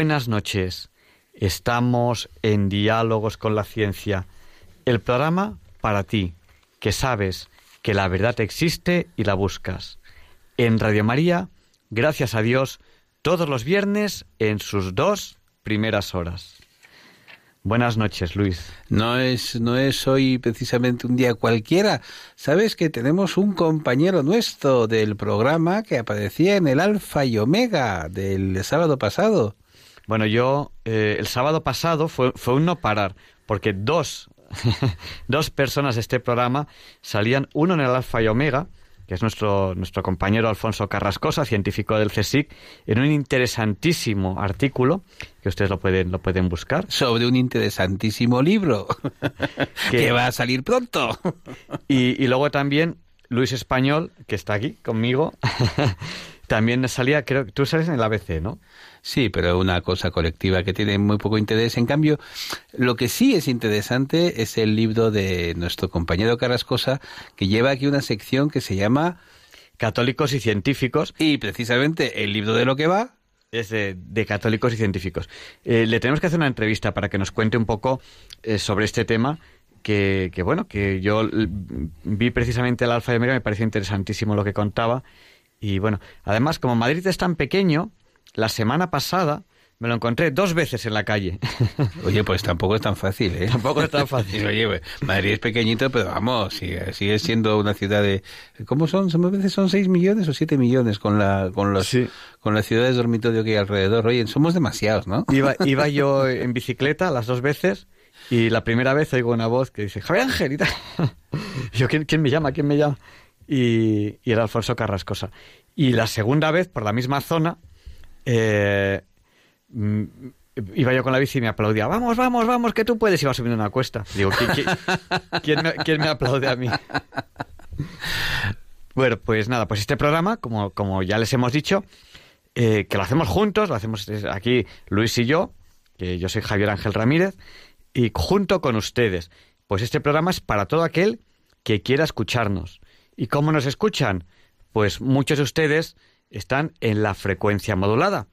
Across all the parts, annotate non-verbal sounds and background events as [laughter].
Buenas noches. Estamos en Diálogos con la Ciencia, el programa para ti, que sabes que la verdad existe y la buscas. En Radio María, gracias a Dios, todos los viernes en sus dos primeras horas. Buenas noches, Luis. No es, no es hoy precisamente un día cualquiera. Sabes que tenemos un compañero nuestro del programa que aparecía en el Alfa y Omega del sábado pasado. Bueno, yo eh, el sábado pasado fue, fue un no parar, porque dos, [laughs] dos personas de este programa salían, uno en el Alfa y Omega, que es nuestro, nuestro compañero Alfonso Carrascosa, científico del CSIC, en un interesantísimo artículo, que ustedes lo pueden, lo pueden buscar. Sobre un interesantísimo libro, [laughs] que, va a salir pronto. [laughs] y, y luego también Luis Español, que está aquí conmigo, también salía, creo que tú sales en el ABC, ¿no? Sí, pero una cosa colectiva que tiene muy poco interés. En cambio, lo que sí es interesante es el libro de nuestro compañero Carrascosa, que lleva aquí una sección que se llama Católicos y Científicos. Y precisamente el libro de lo que va es de, católicos y científicos. Eh, le tenemos que hacer una entrevista para que nos cuente un poco eh, sobre este tema. Que, que, bueno, que yo vi precisamente el Alfa de Omega, me pareció interesantísimo lo que contaba. Y bueno, además, como Madrid es tan pequeño, la semana pasada me lo encontré dos veces en la calle. [laughs] Oye, pues tampoco es tan fácil, ¿eh? Tampoco es tan fácil. [laughs] Oye, pues, Madrid es pequeñito, pero vamos, sigue, sigue, siendo una ciudad de... ¿Cómo son? A veces son seis millones o siete millones con la con los con las ciudades dormito que hay alrededor. Oye, somos demasiados, ¿no? Iba, [laughs] iba yo en bicicleta las dos veces y la primera vez oigo una voz que dice, Javier Ángel, y yo, ¿quién, ¿quién me llama? ¿Quién me llama? Y, y era Alfonso Carrascosa. Y la segunda vez, por la misma zona, eh, mm, iba yo con la bici y me aplaudía, vamos, vamos, vamos, que tú puedes, iba subiendo una cuesta. Digo, [laughs] ¿quién, me, aplaude a mí? Bueno, pues nada, pues este programa, como, como ya les hemos dicho, eh, que lo hacemos juntos, lo hacemos aquí Luis y yo, que yo soy Javier Ángel Ramírez, y junto con ustedes. Pues este programa es para todo aquel que quiera escucharnos. ¿Y cómo nos escuchan? Pues muchos de ustedes están en la frecuencia modulada,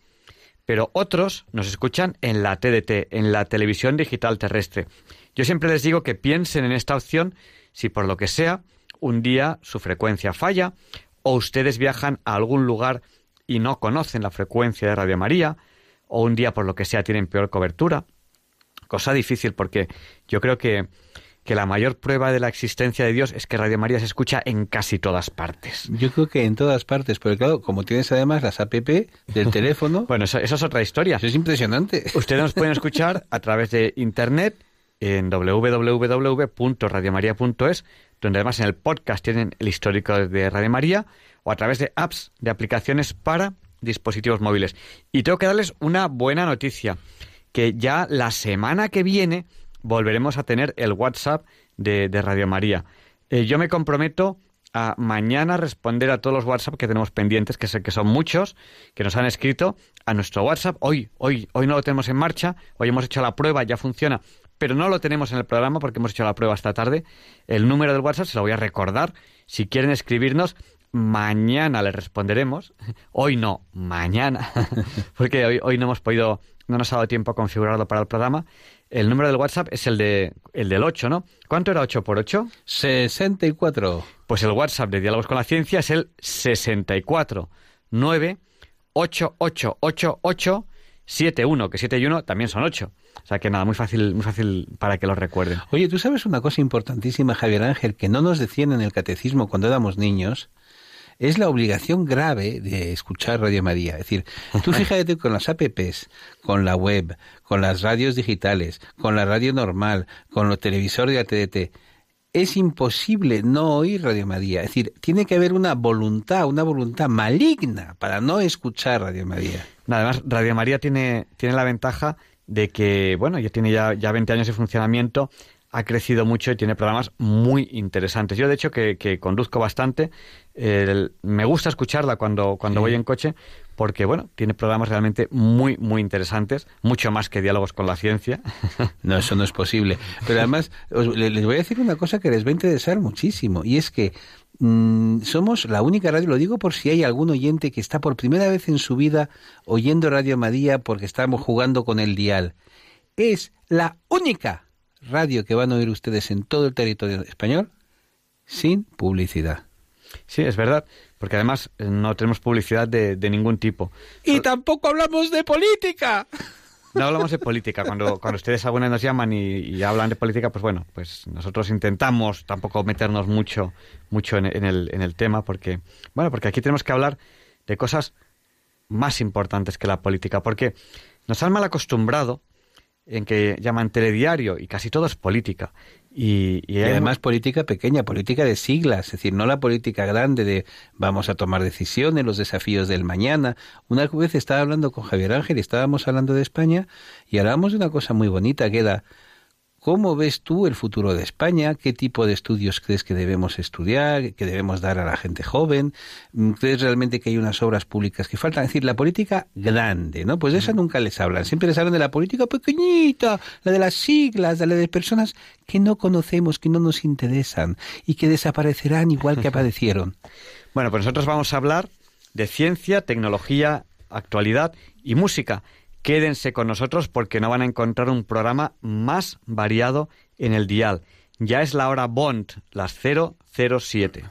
pero otros nos escuchan en la TDT, en la televisión digital terrestre. Yo siempre les digo que piensen en esta opción si por lo que sea un día su frecuencia falla o ustedes viajan a algún lugar y no conocen la frecuencia de Radio María o un día por lo que sea tienen peor cobertura. Cosa difícil porque yo creo que que la mayor prueba de la existencia de Dios es que Radio María se escucha en casi todas partes. Yo creo que en todas partes, porque claro, como tienes además las app del teléfono... [laughs] bueno, eso, es otra historia. Eso es impresionante. Ustedes nos pueden escuchar a través de Internet en www.radiomaria.es, donde además en el podcast tienen el histórico de Radio María, o a través de apps, de aplicaciones para dispositivos móviles. Y tengo que darles una buena noticia, que ya la semana que viene volveremos a tener el WhatsApp de, Radio María. Eh, yo me comprometo a mañana responder a todos los WhatsApp que tenemos pendientes, que sé que son muchos, que nos han escrito a nuestro WhatsApp. Hoy, hoy, hoy no lo tenemos en marcha, hoy hemos hecho la prueba, ya funciona, pero no lo tenemos en el programa porque hemos hecho la prueba esta tarde. El número del WhatsApp se lo voy a recordar. Si quieren escribirnos, mañana les responderemos. [laughs] Hoy no, mañana, [laughs] porque hoy, hoy no hemos podido, no nos ha dado tiempo a configurarlo para el programa. El número del WhatsApp es el, de, el del 8, ¿no? ¿Cuánto era 8 por 8? 64. Pues el WhatsApp de Diálogos con la Ciencia es el 64 9 8 8 8 8 7 1, que 7 y 1 también son 8. O sea que nada, muy fácil, muy fácil para que lo recuerden. Oye, tú sabes una cosa importantísima, Javier Ángel, que no nos decían en el catecismo cuando éramos niños, es la obligación grave de escuchar Radio María. Es decir, tú [laughs] fíjate con las apps, con la web, con las radios digitales, con la radio normal, con los televisores de ATT, es imposible no oír Radio María. Es decir, tiene que haber una voluntad, una voluntad maligna para no escuchar Radio María. Además, Radio María tiene, tiene la ventaja de que, bueno, ya tiene ya, ya 20 años de funcionamiento, ha crecido mucho y tiene programas muy interesantes. Yo, de hecho, que, que conduzco bastante, me gusta escucharla cuando, cuando voy en coche, porque, bueno, tiene programas realmente muy, muy interesantes, mucho más que diálogos con la ciencia. [laughs] No, eso no es posible. Pero además, les voy a decir una cosa que les va a interesar muchísimo, y es que mm, somos la única radio, lo digo por si hay algún oyente que está por primera vez en su vida oyendo Radio María porque estamos jugando con el dial. Es la única radio que van a oír ustedes en todo el territorio español sin publicidad. Sí, es verdad, porque además eh, no tenemos publicidad de, ningún tipo. Y tampoco hablamos de política. No hablamos de política. Cuando, [laughs] cuando ustedes alguna nos llaman y, hablan de política, pues bueno, pues nosotros intentamos tampoco meternos mucho, mucho en, el, en el tema, porque, bueno, porque aquí tenemos que hablar de cosas más importantes que la política, porque nos han mal acostumbrado en que llaman telediario y casi todo es política. Y, además política pequeña, política de siglas, es decir, no la política grande de vamos a tomar decisiones, los desafíos del mañana. Una vez estaba hablando con Javier Ángel y estábamos hablando de España y hablábamos de una cosa muy bonita que era ¿Cómo ves tú el futuro de España? ¿Qué tipo de estudios crees que debemos estudiar, que debemos dar a la gente joven? ¿Crees realmente que hay unas obras públicas que faltan? Es decir, la política grande, ¿no? Pues de esa nunca les hablan. Siempre les hablan de la política pequeñita, la de las siglas, la de personas que no conocemos, que no nos interesan y que desaparecerán igual que [laughs] aparecieron. bueno, pues nosotros vamos a hablar de ciencia, tecnología, actualidad y música. Quédense con nosotros porque no van a encontrar un programa más variado en el dial. Ya es la hora Bond, las 007.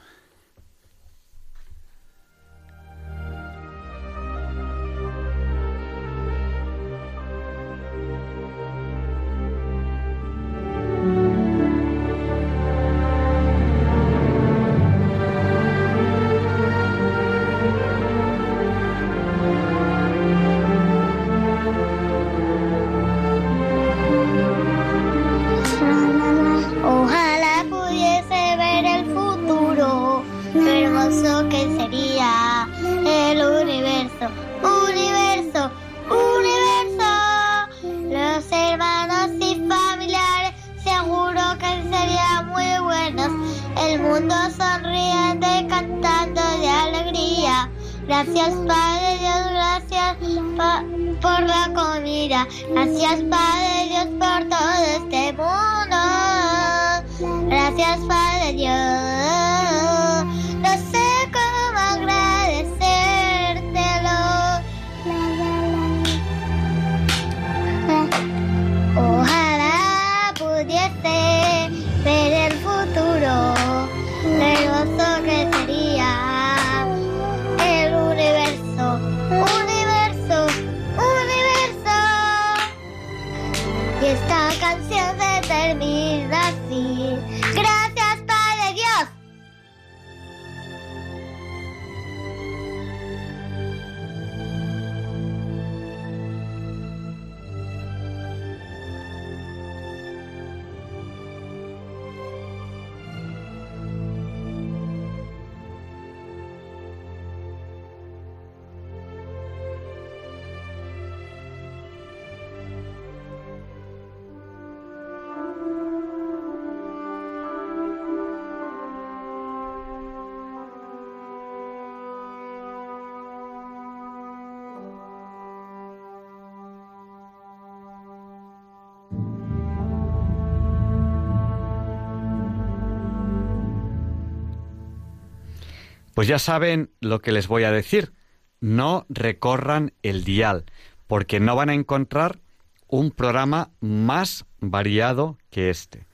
Pues ya saben lo que les voy a decir. No recorran el dial, porque no van a encontrar un programa más variado que este.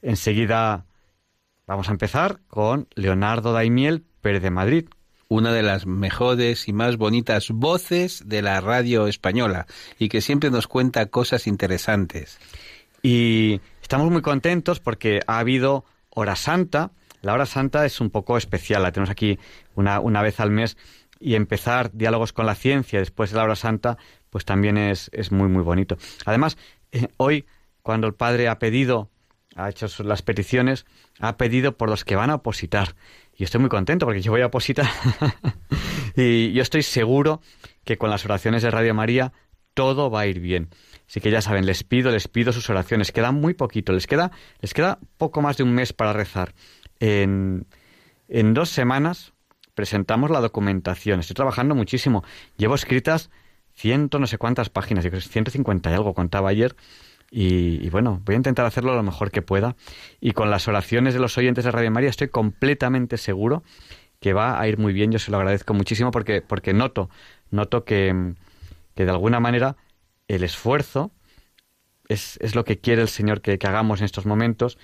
Enseguida vamos a empezar con Leonardo Daimiel Pérez de Madrid. Una de las mejores y más bonitas voces de la radio española y que siempre nos cuenta cosas interesantes. Y estamos muy contentos porque ha habido Hora Santa, la hora santa es un poco especial, la tenemos aquí una, una vez al mes y empezar diálogos con la ciencia después de la hora santa, pues también es, es muy, muy bonito. Además, eh, hoy, cuando el Padre ha pedido ha hecho las peticiones, ha pedido por los que van a opositar. Y estoy muy contento porque yo voy a opositar. [laughs] y yo estoy seguro que con las oraciones de Radio María todo va a ir bien. Así que ya saben, les pido, les pido sus oraciones. Queda muy poquito, les queda, les queda poco más de un mes para rezar. En, dos semanas presentamos la documentación. Estoy trabajando muchísimo. Llevo escritas ciento no sé cuántas páginas, yo creo que 150 y algo contaba ayer. Y, bueno, voy a intentar hacerlo lo mejor que pueda. Y con las oraciones de los oyentes de Radio María estoy completamente seguro que va a ir muy bien. Yo se lo agradezco muchísimo porque, porque noto, noto que, que de alguna manera el esfuerzo es, es, lo que quiere el Señor que hagamos en estos momentos.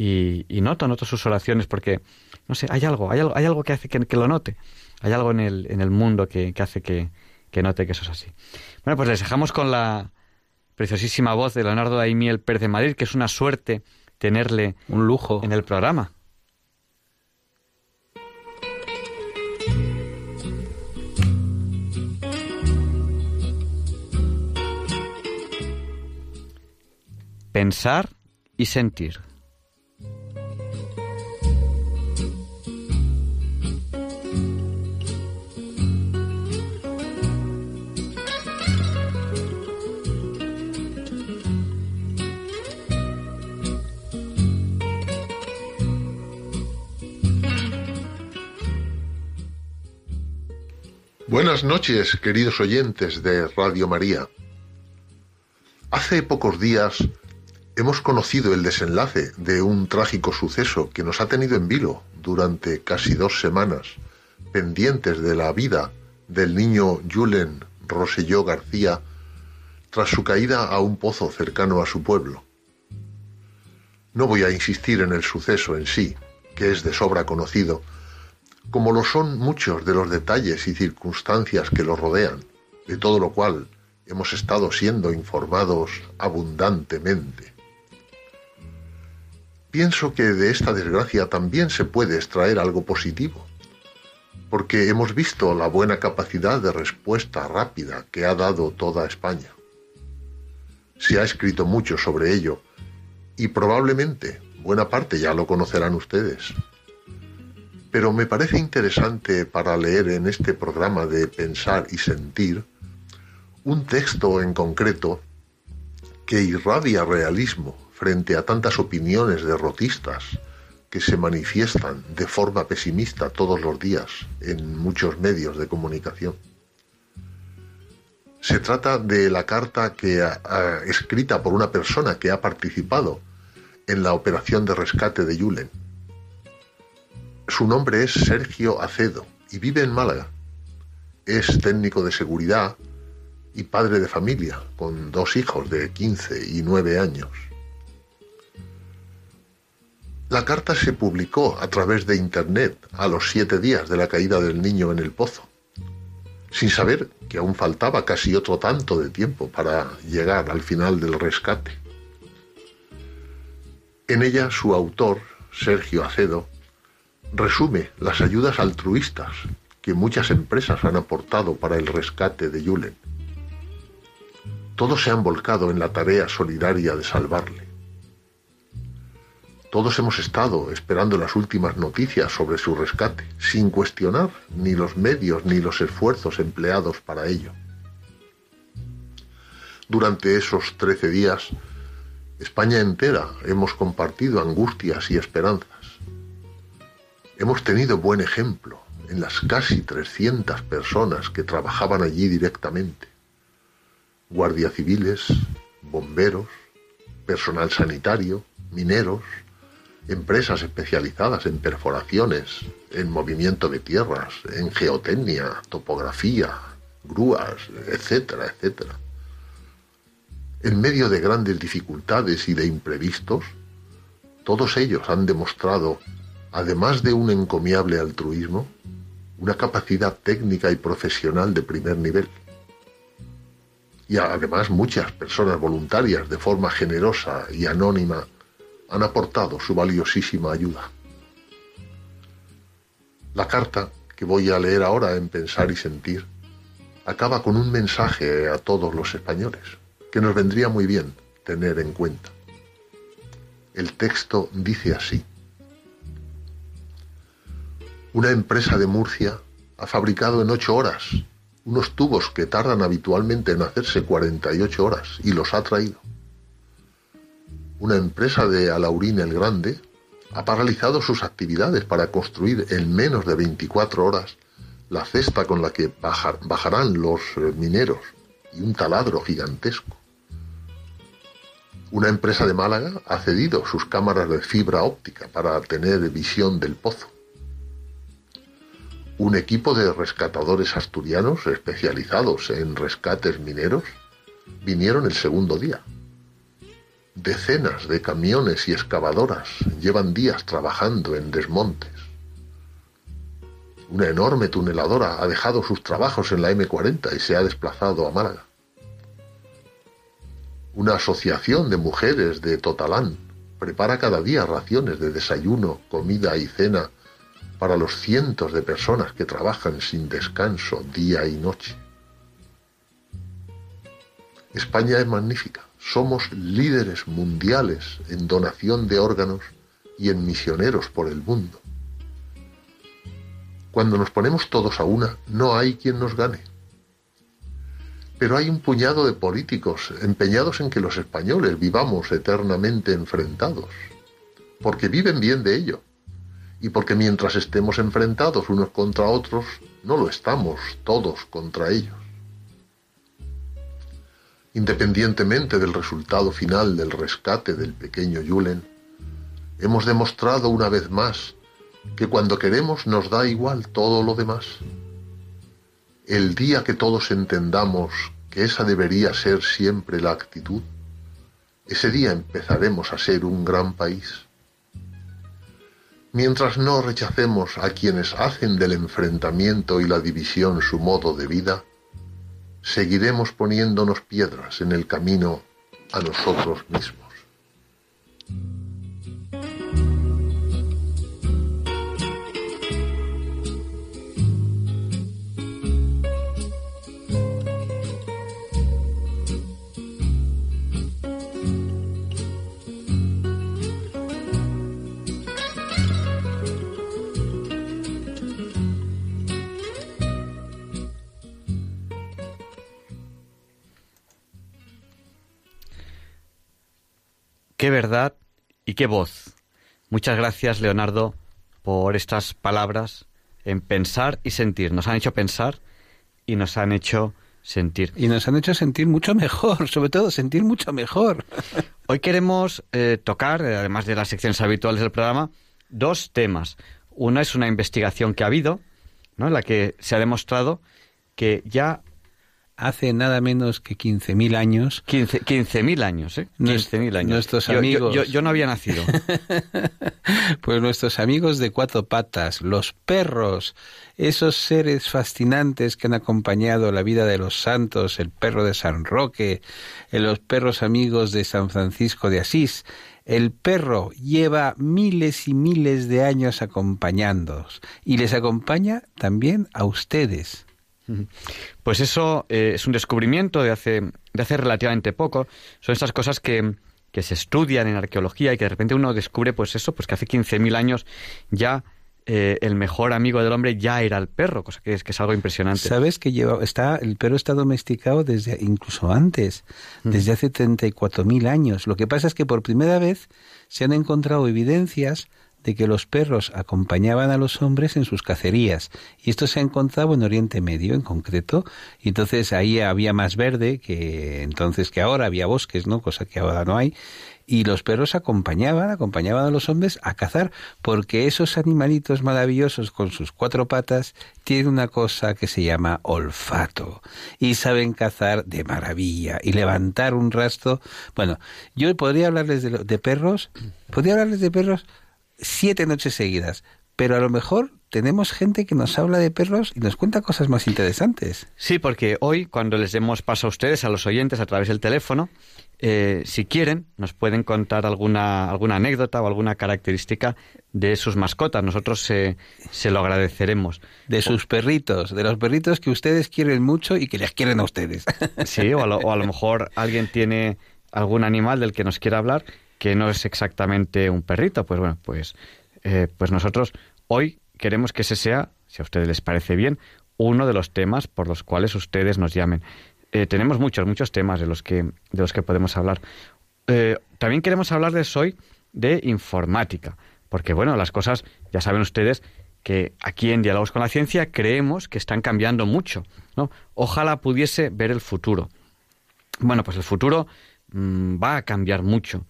Y, y, noto, noto sus oraciones porque, no sé, hay algo, hay algo, hay algo que hace que, que lo note. Hay algo en el, en el mundo que, que hace que, que note que eso es así. Bueno, pues les dejamos con la preciosísima voz de Leonardo Daimiel Pérez de Madrid, que es una suerte tenerle un lujo en el programa. Pensar y sentir. Buenas noches, queridos oyentes de Radio María. Hace pocos días hemos conocido el desenlace de un trágico suceso que nos ha tenido en vilo durante casi dos semanas, pendientes de la vida del niño Julen Roselló García tras su caída a un pozo cercano a su pueblo. No voy a insistir en el suceso en sí, que es de sobra conocido, como lo son muchos de los detalles y circunstancias que lo rodean, de todo lo cual hemos estado siendo informados abundantemente. Pienso que de esta desgracia también se puede extraer algo positivo, porque hemos visto la buena capacidad de respuesta rápida que ha dado toda España. Se ha escrito mucho sobre ello y probablemente buena parte ya lo conocerán ustedes. Pero me parece interesante para leer en este programa de Pensar y Sentir un texto en concreto que irradia realismo frente a tantas opiniones derrotistas que se manifiestan de forma pesimista todos los días en muchos medios de comunicación. Se trata de la carta que escrita por una persona que ha participado en la operación de rescate de Yulen su nombre es Sergio Acedo y vive en Málaga. Es técnico de seguridad y padre de familia, con dos hijos de 15 y 9 años. La carta se publicó a través de Internet a los siete días de la caída del niño en el pozo, sin saber que aún faltaba casi otro tanto de tiempo para llegar al final del rescate. En ella su autor, Sergio Acedo, resume las ayudas altruistas que muchas empresas han aportado para el rescate de Yulen. Todos se han volcado en la tarea solidaria de salvarle. Todos hemos estado esperando las últimas noticias sobre su rescate, sin cuestionar ni los medios ni los esfuerzos empleados para ello. Durante esos trece días, España entera hemos compartido angustias y esperanzas Hemos tenido buen ejemplo en las casi 300 personas que trabajaban allí directamente. Guardia civiles, bomberos, personal sanitario, mineros, empresas especializadas en perforaciones, en movimiento de tierras, en geotecnia, topografía, grúas, etcétera, etcétera. En medio de grandes dificultades y de imprevistos, todos ellos han demostrado además de un encomiable altruismo, una capacidad técnica y profesional de primer nivel. Y además muchas personas voluntarias de forma generosa y anónima han aportado su valiosísima ayuda. La carta que voy a leer ahora en Pensar y Sentir acaba con un mensaje a todos los españoles que nos vendría muy bien tener en cuenta. El texto dice así. Una empresa de Murcia ha fabricado en ocho horas unos tubos que tardan habitualmente en hacerse 48 horas y los ha traído. Una empresa de Alaurín el Grande ha paralizado sus actividades para construir en menos de 24 horas la cesta con la que bajarán los eh, mineros y un taladro gigantesco. Una empresa de Málaga ha cedido sus cámaras de fibra óptica para tener visión del pozo. Un equipo de rescatadores asturianos especializados en rescates mineros vinieron el segundo día. Decenas de camiones y excavadoras llevan días trabajando en desmontes. Una enorme tuneladora ha dejado sus trabajos en la M40 y se ha desplazado a Málaga. Una asociación de mujeres de Totalán prepara cada día raciones de desayuno, comida y cena para los cientos de personas que trabajan sin descanso día y noche. España es magnífica. Somos líderes mundiales en donación de órganos y en misioneros por el mundo. Cuando nos ponemos todos a una, no hay quien nos gane. Pero hay un puñado de políticos empeñados en que los españoles vivamos eternamente enfrentados, porque viven bien de ello, y porque mientras estemos enfrentados unos contra otros, no lo estamos todos contra ellos. Independientemente del resultado final del rescate del pequeño Julen, hemos demostrado una vez más que cuando queremos nos da igual todo lo demás. El día que todos entendamos que esa debería ser siempre la actitud, ese día empezaremos a ser un gran país. Mientras no rechacemos a quienes hacen del enfrentamiento y la división su modo de vida, seguiremos poniéndonos piedras en el camino a nosotros mismos. Qué verdad y qué voz. Muchas gracias, Leonardo, por estas palabras en pensar y sentir. Nos han hecho pensar y nos han hecho sentir. Y nos han hecho sentir mucho mejor, [laughs] sobre todo sentir mucho mejor. [laughs] Hoy queremos eh, tocar, eh, además de las secciones habituales del programa, dos temas. Una es una investigación que ha habido, ¿no? en la que se ha demostrado que ya hace nada menos que 15.000 años. 15.000 15 años, ¿eh? 15.000 años. Nuestros amigos. Yo, yo, no había nacido. [laughs] pues nuestros amigos de cuatro patas, los perros, esos seres fascinantes que han acompañado la vida de los santos, el perro de San Roque, eh, los perros amigos de San Francisco de Asís, el perro lleva miles y miles de años acompañándoos y les acompaña también a ustedes. Pues eso eh, es un descubrimiento de hace, de hace relativamente poco. Son esas cosas que, que se estudian en arqueología y que de repente uno descubre, pues eso, pues que hace 15.000 años ya eh, el mejor amigo del hombre ya era el perro, cosa que es, que es algo impresionante. Sabes que lleva, está, el perro está domesticado desde incluso antes, desde hace 34.000 años. Lo que pasa es que por primera vez se han encontrado evidencias de que los perros acompañaban a los hombres en sus cacerías. Y esto se ha encontrado en Oriente Medio en concreto. Y entonces ahí había más verde que entonces que ahora, había bosques, ¿no? Cosa que ahora no hay. Y los perros acompañaban, acompañaban a los hombres a cazar, porque esos animalitos maravillosos con sus cuatro patas tienen una cosa que se llama olfato. Y saben cazar de maravilla y levantar un rastro. Bueno, yo podría hablarles de, de perros, podría hablarles de perros siete noches seguidas. Pero a lo mejor tenemos gente que nos habla de perros y nos cuenta cosas más interesantes. Sí, porque hoy, cuando les demos paso a ustedes, a los oyentes, a través del teléfono, eh, si quieren, nos pueden contar alguna, alguna anécdota o alguna característica de sus mascotas. Nosotros se lo agradeceremos. De sus perritos, de los perritos que ustedes quieren mucho y que les quieren a ustedes. Sí, o a lo, o a lo mejor alguien tiene algún animal del que nos quiera hablar que no es exactamente un perrito. Pues bueno, pues, eh, pues nosotros hoy queremos que ese sea, si a ustedes les parece bien, uno de los temas por los cuales ustedes nos llamen. Eh, tenemos muchos, muchos temas de los que, de los que podemos hablar. Eh, también queremos hablarles hoy de informática, porque bueno, las cosas, ya saben ustedes, que aquí en Diálogos con la Ciencia creemos que están cambiando mucho. ¿no? Ojalá pudiese ver el futuro. Bueno, pues el futuro mm, va a cambiar mucho.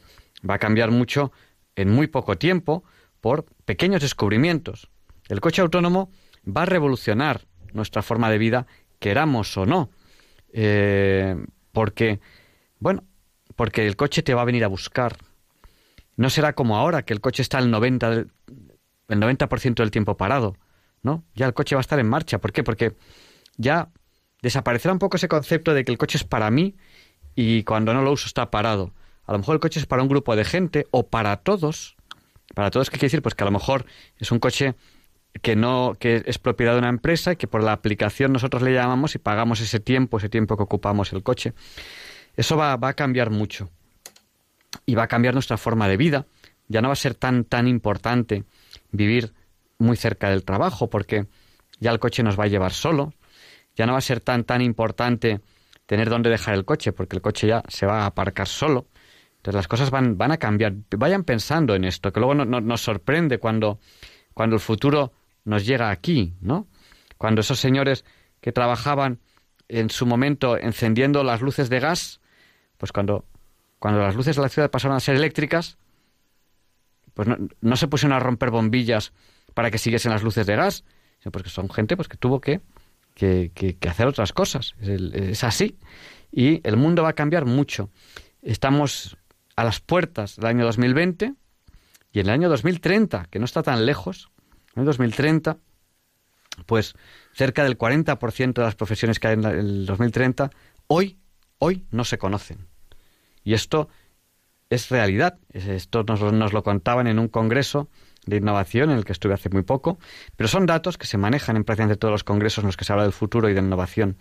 Va a cambiar mucho en muy poco tiempo por pequeños descubrimientos. El coche autónomo va a revolucionar nuestra forma de vida, queramos o no. Eh, porque, bueno, porque el coche te va a venir a buscar. No será como ahora, que el coche está el 90%, del, el 90 del tiempo parado, ¿no? Ya el coche va a estar en marcha. ¿Por qué? Porque ya desaparecerá un poco ese concepto de que el coche es para mí y cuando no lo uso está parado. A lo mejor el coche es para un grupo de gente o para todos. Para todos, ¿qué quiere decir? Pues que a lo mejor es un coche que no que es propiedad de una empresa y que por la aplicación nosotros le llamamos y pagamos ese tiempo, ese tiempo que ocupamos el coche. Eso va, a cambiar mucho y va a cambiar nuestra forma de vida. Ya no va a ser tan tan importante vivir muy cerca del trabajo porque ya el coche nos va a llevar solo. Ya no va a ser tan tan importante tener dónde dejar el coche porque el coche ya se va a aparcar solo. Entonces las cosas van, van a cambiar. Vayan pensando en esto, que luego no, nos sorprende cuando, cuando el futuro nos llega aquí, ¿no? Cuando esos señores que trabajaban en su momento encendiendo las luces de gas, pues cuando, cuando las luces de la ciudad pasaron a ser eléctricas, pues no, se pusieron a romper bombillas para que siguiesen las luces de gas, sino porque son gente pues, que tuvo que, que, que, hacer otras cosas. Es, así. Y el mundo va a cambiar mucho. Estamos a las puertas del año 2020 y en el año 2030, que no está tan lejos, en el 2030, pues cerca del 40% de las profesiones que hay en el 2030 hoy, hoy no se conocen. Y esto es realidad. Esto nos, nos, lo contaban en un congreso de innovación en el que estuve hace muy poco, pero son datos que se manejan en prácticamente todos los congresos en los que se habla del futuro y de innovación.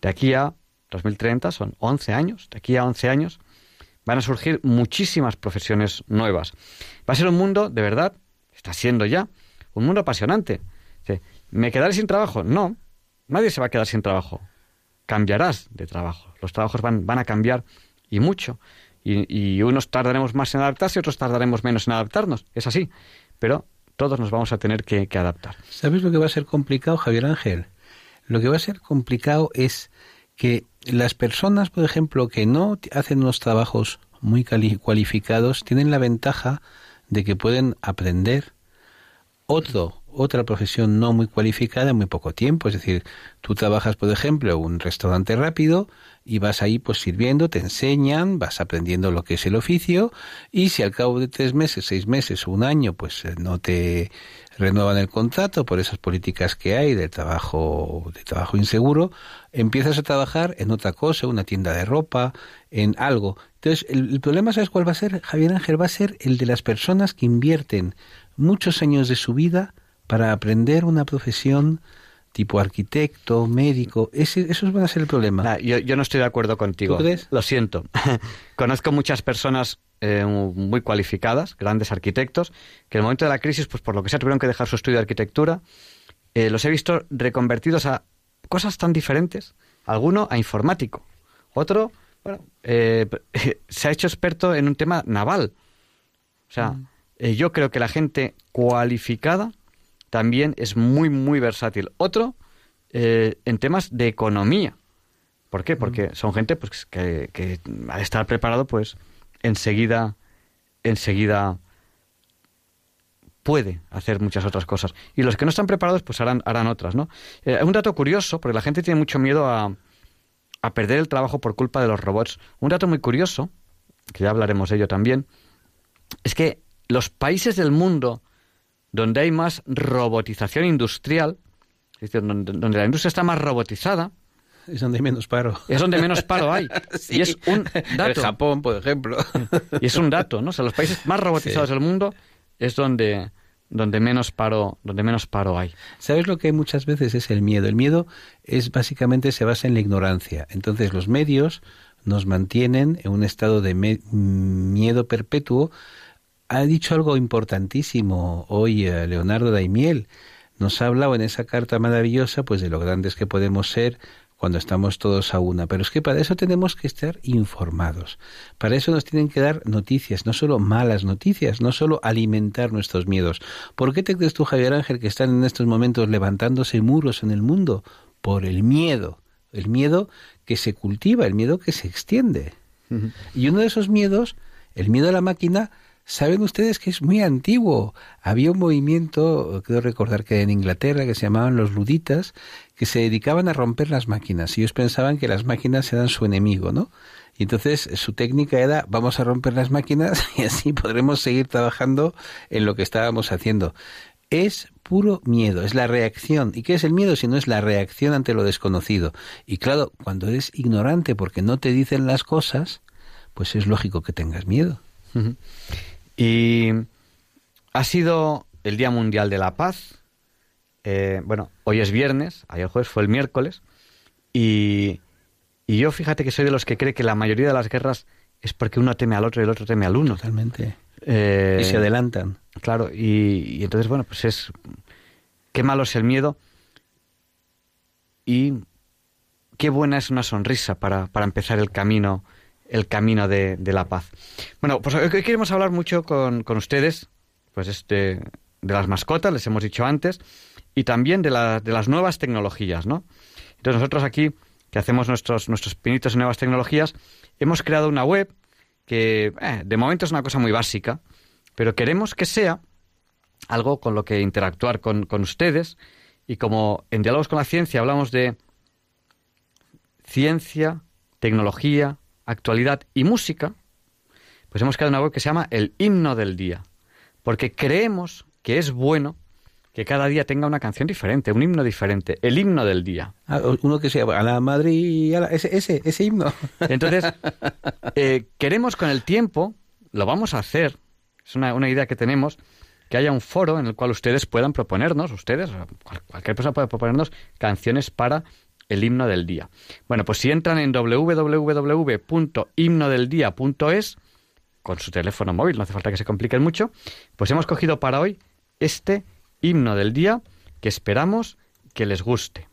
De aquí a 2030 son 11 años, de aquí a 11 años van a surgir muchísimas profesiones nuevas. Va a ser un mundo, de verdad, está siendo ya, un mundo apasionante. ¿Me quedaré sin trabajo? No, nadie se va a quedar sin trabajo. Cambiarás de trabajo. Los trabajos van, van a cambiar y mucho. Y, unos tardaremos más en adaptarse y otros tardaremos menos en adaptarnos. Es así. Pero todos nos vamos a tener que, que adaptar. ¿Sabes lo que va a ser complicado, Javier Ángel? Lo que va a ser complicado es que las personas, por ejemplo, que no hacen unos trabajos muy cualificados, tienen la ventaja de que pueden aprender otro otra profesión no muy cualificada en muy poco tiempo. Es decir, tú trabajas, por ejemplo, en un restaurante rápido y vas ahí pues sirviendo, te enseñan, vas aprendiendo lo que es el oficio y si al cabo de tres meses, seis meses o un año pues eh, no te renuevan el contrato por esas políticas que hay de trabajo, de trabajo inseguro, empiezas a trabajar en otra cosa, una tienda de ropa, en algo. Entonces, el, el problema, ¿sabes cuál va a ser, Javier Ángel? Va a ser el de las personas que invierten muchos años de su vida para aprender una profesión tipo arquitecto, médico, ese, esos van a ser el problema. Ah, yo, no estoy de acuerdo contigo. ¿Tú crees? Lo siento. [laughs] Conozco muchas personas eh, muy cualificadas, grandes arquitectos, que en el momento de la crisis, pues por lo que sea, tuvieron que dejar su estudio de arquitectura. Eh, los he visto reconvertidos a cosas tan diferentes. Alguno a informático, otro, bueno, eh, [laughs] se ha hecho experto en un tema naval. O sea, mm. yo creo que la gente cualificada también es muy, muy versátil. Otro, eh, en temas de economía. ¿Por qué? Porque mm. son gente pues, que, que, al estar preparado, pues enseguida, enseguida puede hacer muchas otras cosas. Y los que no están preparados, pues harán, harán otras, ¿no? Eh, un dato curioso, porque la gente tiene mucho miedo a, a perder el trabajo por culpa de los robots. Un dato muy curioso, que ya hablaremos de ello también, es que los países del mundo donde hay más robotización industrial, es decir, donde, la industria está más robotizada, es donde hay menos paro. Es donde menos paro hay. [laughs] Y es un dato. El Japón, por ejemplo. Y es un dato, ¿no? O sea, los países más robotizados del mundo es donde, donde menos paro, donde menos paro hay. ¿Sabes lo que hay muchas veces es el miedo? El miedo es básicamente se basa en la ignorancia. Entonces los medios nos mantienen en un estado de miedo perpetuo. Ha dicho algo importantísimo hoy eh, Leonardo Daimiel. Nos ha hablado en esa carta maravillosa pues de lo grandes que podemos ser, cuando estamos todos a una. Pero es que para eso tenemos que estar informados. Para eso nos tienen que dar noticias, no solo malas noticias, no solo alimentar nuestros miedos. ¿Por qué te crees tú, Javier Ángel, que están en estos momentos levantándose muros en el mundo? Por el miedo. El miedo que se cultiva, el miedo que se extiende. Y uno de esos miedos, el miedo a la máquina, Saben ustedes que es muy antiguo. Había un movimiento, quiero recordar que en Inglaterra, que se llamaban los luditas, que se dedicaban a romper las máquinas. Y ellos pensaban que las máquinas eran su enemigo, ¿no? Y entonces su técnica era vamos a romper las máquinas [laughs] y así podremos seguir trabajando en lo que estábamos haciendo. Es puro miedo, es la reacción. ¿Y qué es el miedo si no es la reacción ante lo desconocido? Y claro, cuando eres ignorante porque no te dicen las cosas, pues es lógico que tengas miedo. Y ha sido el Día Mundial de la Paz. Eh, bueno, hoy es viernes, ayer jueves fue el miércoles. Y, y, yo fíjate que soy de los que cree que la mayoría de las guerras es porque uno teme al otro y el otro teme al uno. Totalmente. Eh, y se adelantan. Claro, y, y, entonces, bueno, pues es. Qué malo es el miedo. Y qué buena es una sonrisa para, para empezar el camino el camino de, la paz. Bueno, pues hoy queremos hablar mucho con, ustedes, pues este, de las mascotas, les hemos dicho antes, y también de, de las nuevas tecnologías, ¿no? Entonces nosotros aquí, que hacemos nuestros, nuestros pinitos en nuevas tecnologías, hemos creado una web que eh, de momento es una cosa muy básica, pero queremos que sea algo con lo que interactuar con, con ustedes, y como en Diálogos con la Ciencia hablamos de ciencia, tecnología, actualidad y música, pues hemos creado una web que se llama el himno del día, porque creemos que es bueno que cada día tenga una canción diferente, un himno diferente, el himno del día. Ah, uno que sea a la Madrid, ese, ese, ese himno. Entonces, [laughs] eh, queremos con el tiempo, lo vamos a hacer, es una, una, idea que tenemos, que haya un foro en el cual ustedes puedan proponernos, ustedes, cualquier persona puede proponernos canciones para el himno del día. Bueno, pues si entran en www.himnodeldia.es, con su teléfono móvil, no hace falta que se compliquen mucho, pues hemos cogido para hoy este himno del día que esperamos que les guste.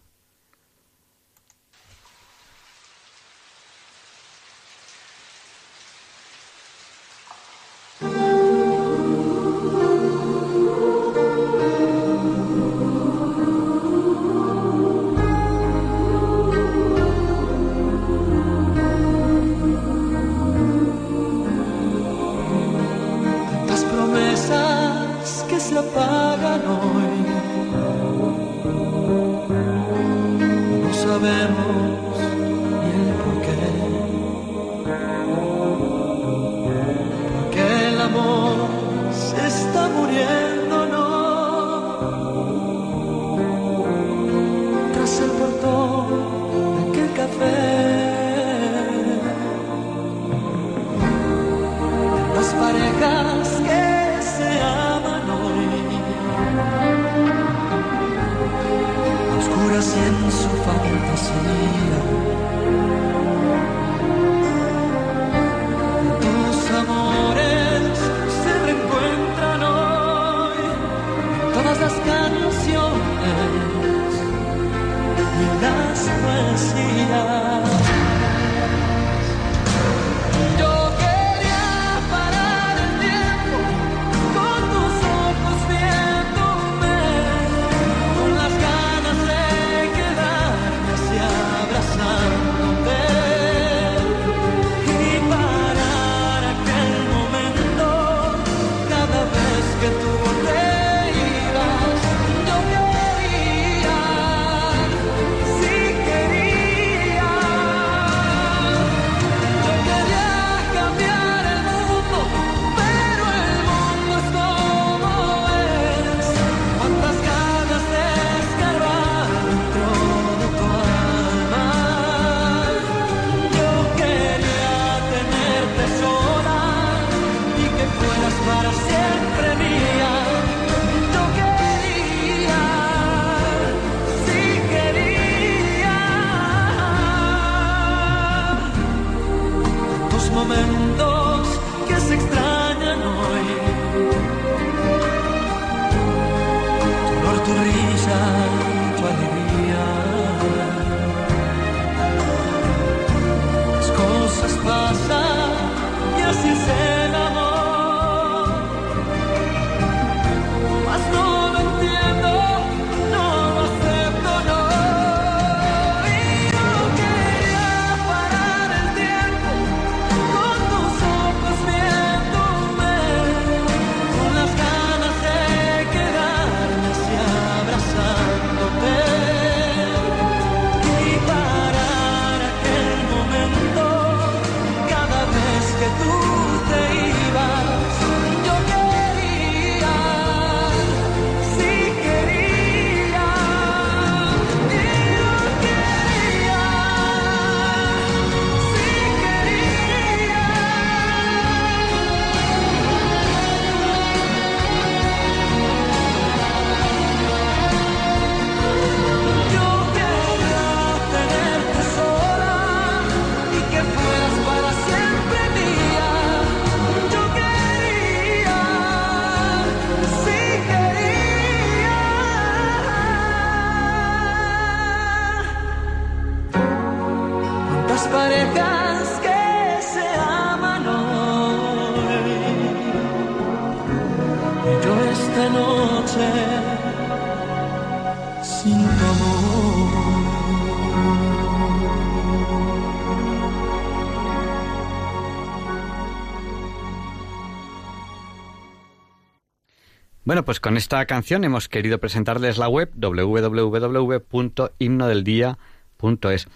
Bueno, pues con esta canción hemos querido presentarles la web www.himnodeldia.es.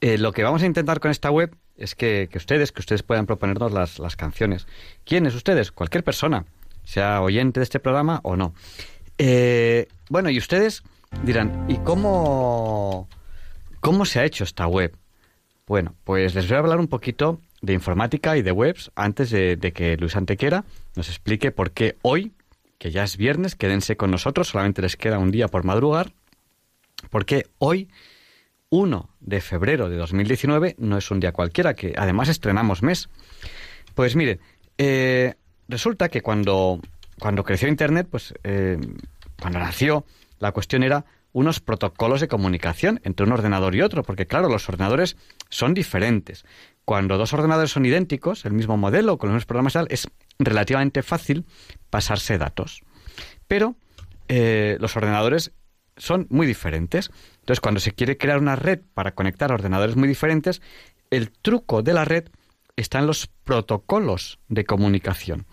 Eh, lo que vamos a intentar con esta web es que, que ustedes, que ustedes puedan proponernos las, las canciones. ¿Quiénes ustedes? Cualquier persona, sea oyente de este programa o no. Eh, bueno, y ustedes dirán, ¿y cómo, cómo se ha hecho esta web? Bueno, pues les voy a hablar un poquito de informática y de webs antes de, de que Luis Antequera nos explique por qué hoy, que ya es viernes, quédense con nosotros, solamente les queda un día por madrugar, porque hoy, 1 de febrero de 2019, no es un día cualquiera, que además estrenamos mes. Pues miren, eh, resulta que cuando, cuando creció Internet, pues eh, cuando nació, la cuestión era unos protocolos de comunicación entre un ordenador y otro, porque claro, los ordenadores son diferentes. Cuando dos ordenadores son idénticos, el mismo modelo, con los mismos programas es relativamente fácil pasarse datos. Pero eh, los ordenadores son muy diferentes. Entonces, cuando se quiere crear una red para conectar ordenadores muy diferentes, el truco de la red está en los protocolos de comunicación.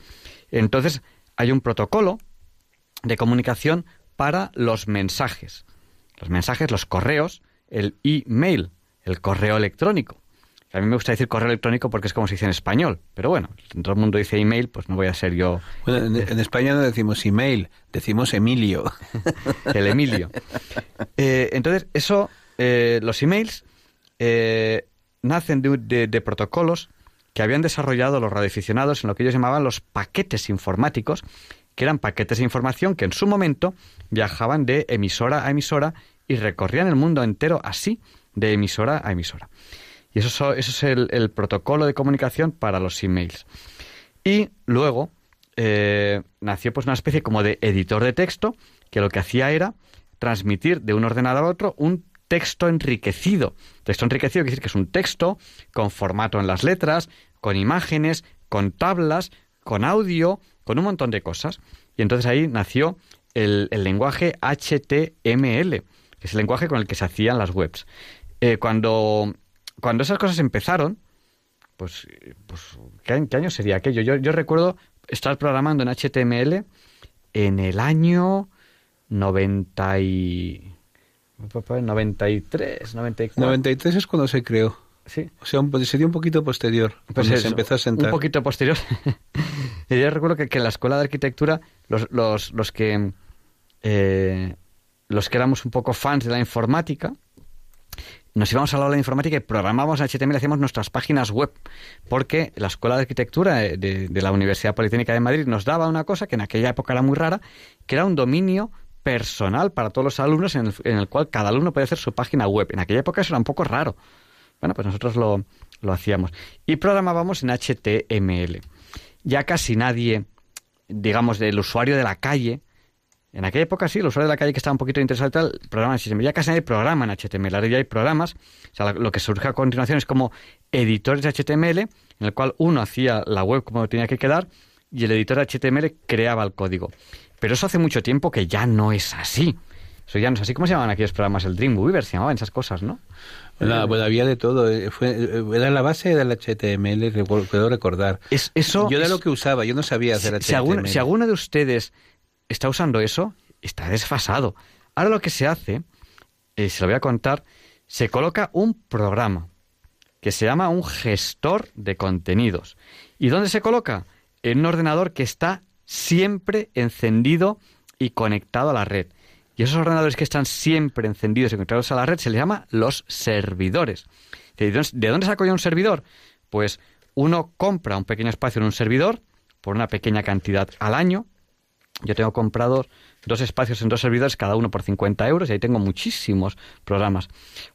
Entonces, hay un protocolo de comunicación para los mensajes. Los mensajes, los correos, el email, el correo electrónico. A mí me gusta decir correo electrónico porque es como se dice en español, pero bueno, todo el mundo dice email, pues no voy a ser yo. Bueno, en, en España no decimos email, decimos Emilio. [laughs] el Emilio. Eh, entonces, eso, eh, los emails eh, nacen de, de- de protocolos que habían desarrollado los radioaficionados en lo que ellos llamaban los paquetes informáticos, que eran paquetes de información que en su momento viajaban de emisora a emisora y recorrían el mundo entero así, de emisora a emisora. Y eso, so- eso es el, protocolo de comunicación para los emails. Y luego eh, nació pues una especie como de editor de texto que lo que hacía era transmitir de un ordenador a otro un texto enriquecido. Texto enriquecido quiere decir que es un texto con formato en las letras, con imágenes, con tablas, con audio, con un montón de cosas. Y entonces ahí nació el, el lenguaje HTML, que es el lenguaje con el que se hacían las webs. Eh, cuando, cuando esas cosas empezaron, pues, pues ¿qué, año- qué año sería aquello? Yo, yo recuerdo estar programando en HTML en el año 90 y... 93, 94. 93 es cuando se creó. Sí. O sea, un, sería un poquito posterior. Pues se empezó a sentar. Un poquito posterior. Y [laughs] Yo recuerdo que, que en la escuela de arquitectura, los, los, los que eh, los que éramos un poco fans de la informática, nos íbamos a la aula de informática y programábamos en HTML, hacíamos nuestras páginas web, porque la Escuela de Arquitectura de, de- la Universidad Politécnica de Madrid nos daba una cosa que en aquella época era muy rara, que era un dominio personal para todos los alumnos en el, en el cual cada alumno podía hacer su página web. En aquella época eso era un poco raro. Bueno, pues nosotros lo, lo hacíamos. Y programábamos en HTML. Ya casi nadie, digamos, del usuario de la calle, En aquella época sí, el usuario de la calle que estaba un poquito interesado y tal, programa en HTML. Ya casi no hay programa en HTML, ahora ya hay programas. O sea, lo que surge a continuación es como editores de HTML, en el cual uno hacía la web como tenía que quedar y el editor de HTML creaba el código. Pero eso hace mucho tiempo que ya no es así. Eso ya no es así. ¿Cómo se llamaban aquellos programas? El Dreamweaver se llamaban esas cosas, ¿no? Nada, bueno, había de todo. eh, Fue, eh, era la base del HTML, puedo recordar. Es, eso yo era es- lo que usaba, yo no sabía hacer si, si HTML. alguno, si alguno de ustedes está usando eso, está desfasado. Ahora lo que se hace, eh, se lo voy a contar, se coloca un programa que se llama un gestor de contenidos. ¿Y dónde se coloca? En un ordenador que está siempre encendido y conectado a la red. Y esos ordenadores que están siempre encendidos y conectados a la red se les llama los servidores. ¿De dónde- de dónde saco yo un servidor? Pues uno compra un pequeño espacio en un servidor por una pequeña cantidad al año. Yo tengo comprados dos espacios en dos servidores, cada uno por 50 euros, y ahí tengo muchísimos programas.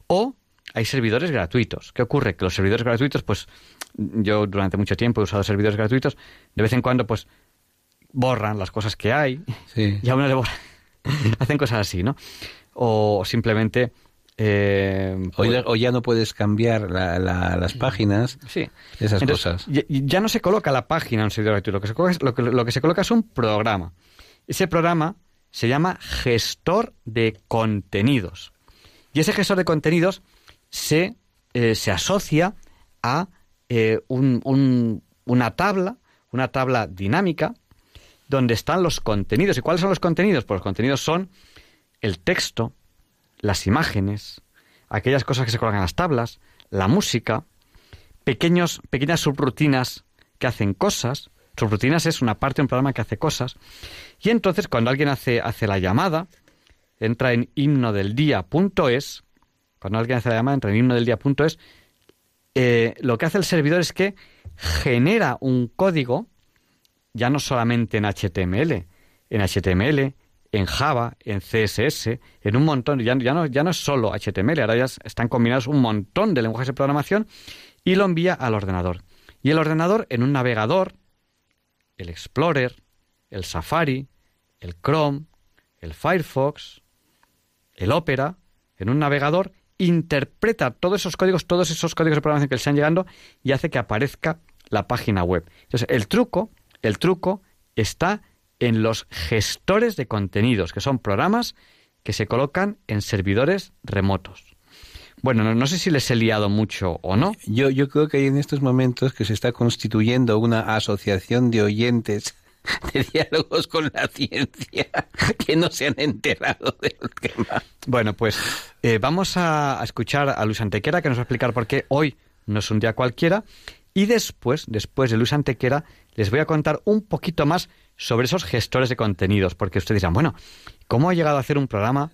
O hay servidores gratuitos. ¿Qué ocurre? Que los servidores gratuitos, pues yo durante mucho tiempo he usado servidores gratuitos, de vez en cuando pues borran las cosas que hay Sí. y a uno le borran. [laughs] Hacen cosas así, ¿no? O simplemente... eh, O pues- ya, o ya no puedes cambiar la- la- las páginas, Sí. esas Entonces, cosas. Ya, ya no se coloca la página en un servidor gratuito, lo que, se coloca es, lo, que, lo que se coloca es un programa. Ese programa se llama gestor de contenidos. Y ese gestor de contenidos se, eh, se asocia a eh, un- un- una tabla, una tabla dinámica, donde están los contenidos. ¿Y cuáles son los contenidos? Pues los contenidos son el texto, las imágenes, aquellas cosas que se colocan en las tablas, la música, pequeños, pequeñas subrutinas que hacen cosas. Subrutinas es una parte de un programa que hace cosas. Y entonces, cuando alguien hace, hace la llamada, entra en himnodeldía.es. Cuando alguien hace la llamada, entra en himnodeldía.es. Eh, lo que hace el servidor es que genera un código, ya no solamente en HTML, en HTML, en Java, en CSS, en un montón, ya, ya, no, ya no es solo HTML, ahora ya están combinados un montón de lenguajes de programación y lo envía al ordenador. Y el ordenador en un navegador, el Explorer, el Safari, el Chrome, el Firefox, el Opera, en un navegador, interpreta todos esos códigos, todos esos códigos de programación que le están llegando y hace que aparezca la página web. Entonces, el truco, el truco está en los gestores de contenidos, que son programas que se colocan en servidores remotos. Bueno, no, no sé si les he liado mucho o no. Yo, yo creo que hay en estos momentos que se está constituyendo una asociación de oyentes [laughs] de diálogos con la ciencia [laughs] que no se han enterado del tema. Bueno, pues eh, vamos a, escuchar a Luis Antequera que nos va a explicar por qué hoy no es un día cualquiera y después, después de Luis Antequera, les voy a contar un poquito más sobre esos gestores de contenidos, porque ustedes dirán, bueno, ¿cómo ha llegado a hacer un programa,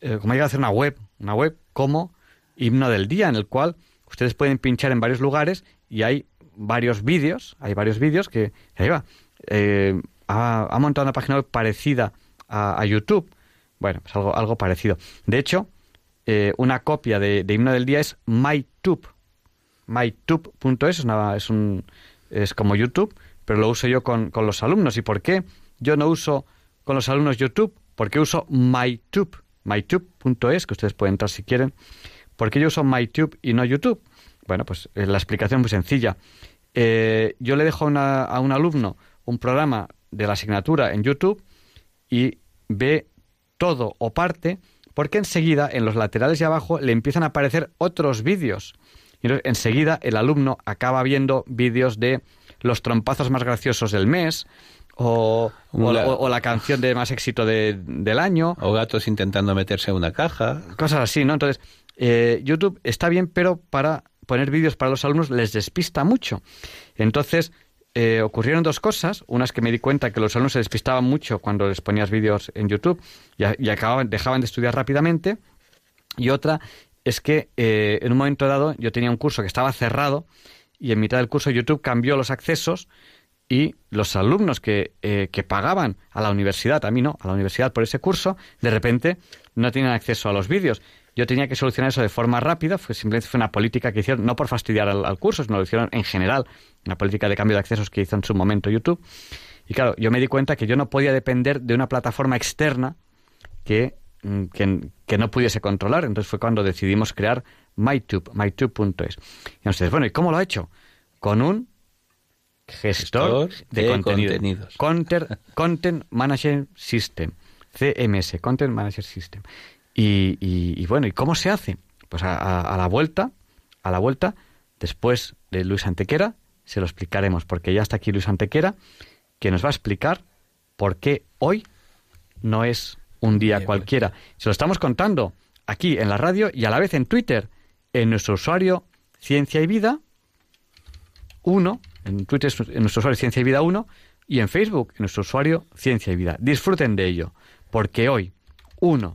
eh, cómo ha llegado a hacer una web, una web como Himno del Día, en el cual ustedes pueden pinchar en varios lugares y hay varios vídeos, hay varios vídeos que, ahí va, eh, ha, montado una página web parecida a, YouTube. Bueno, pues algo, algo parecido. De hecho, eh, una copia de, de Himno del Día es MyTube. MyTube.es es, es, un, es como YouTube, pero lo uso yo con, con los alumnos. ¿Y por qué yo no uso con los alumnos YouTube? Porque uso MyTube. MyTube.es, que ustedes pueden entrar si quieren. ¿Por qué yo uso MyTube y no YouTube? Bueno, pues eh, la explicación es muy sencilla. Eh, yo le dejo a una- a un alumno un programa de la asignatura en YouTube y ve todo o parte, porque enseguida en los laterales y abajo le empiezan a aparecer otros vídeos. Y entonces, enseguida el alumno acaba viendo vídeos de los trompazos más graciosos del mes o, o, la- o- o la canción de más éxito de- del año O gatos intentando meterse en una caja. cosas así, ¿no? Entonces, eh, YouTube está bien, pero para poner vídeos para los alumnos les despista mucho. Entonces, eh, ocurrieron dos cosas. Una es que me di cuenta que los alumnos se despistaban mucho cuando les ponías vídeos en YouTube y, acababan, dejaban de estudiar rápidamente. Y otra es que eh, en un momento dado yo tenía un curso que estaba cerrado y en mitad del curso YouTube cambió los accesos y los alumnos que, eh, que pagaban a la universidad, a mí no, a la universidad por ese curso, de repente no tenían acceso a los vídeos. Yo tenía que solucionar eso de forma rápida, fue, simplemente fue una política que hicieron, no por fastidiar al, al curso, sino lo hicieron en general, una política de cambio de accesos que hizo en su momento YouTube. Y claro, yo me di cuenta que yo no podía depender de una plataforma externa que, mm, que, que no pudiese controlar. Entonces fue cuando decidimos crear MyTube, mytube.es. Y entonces, bueno, ¿y cómo lo ha hecho? Con un gestor, Gestor de, de contenido. contenidos. Content, Content Management System, CMS, Content Manager System. Y, y- y bueno, ¿y cómo se hace? Pues a, a- a la vuelta, a la vuelta, después de Luis Antequera, se lo explicaremos, porque ya está aquí Luis Antequera, que nos va a explicar por qué hoy no es un día Bien, cualquiera. Se lo estamos contando aquí en la radio y a la vez en Twitter, en nuestro usuario Ciencia y Vida 1, en Twitter en nuestro usuario Ciencia y Vida 1 y en Facebook en nuestro usuario Ciencia y Vida. Disfruten de ello, porque hoy, 1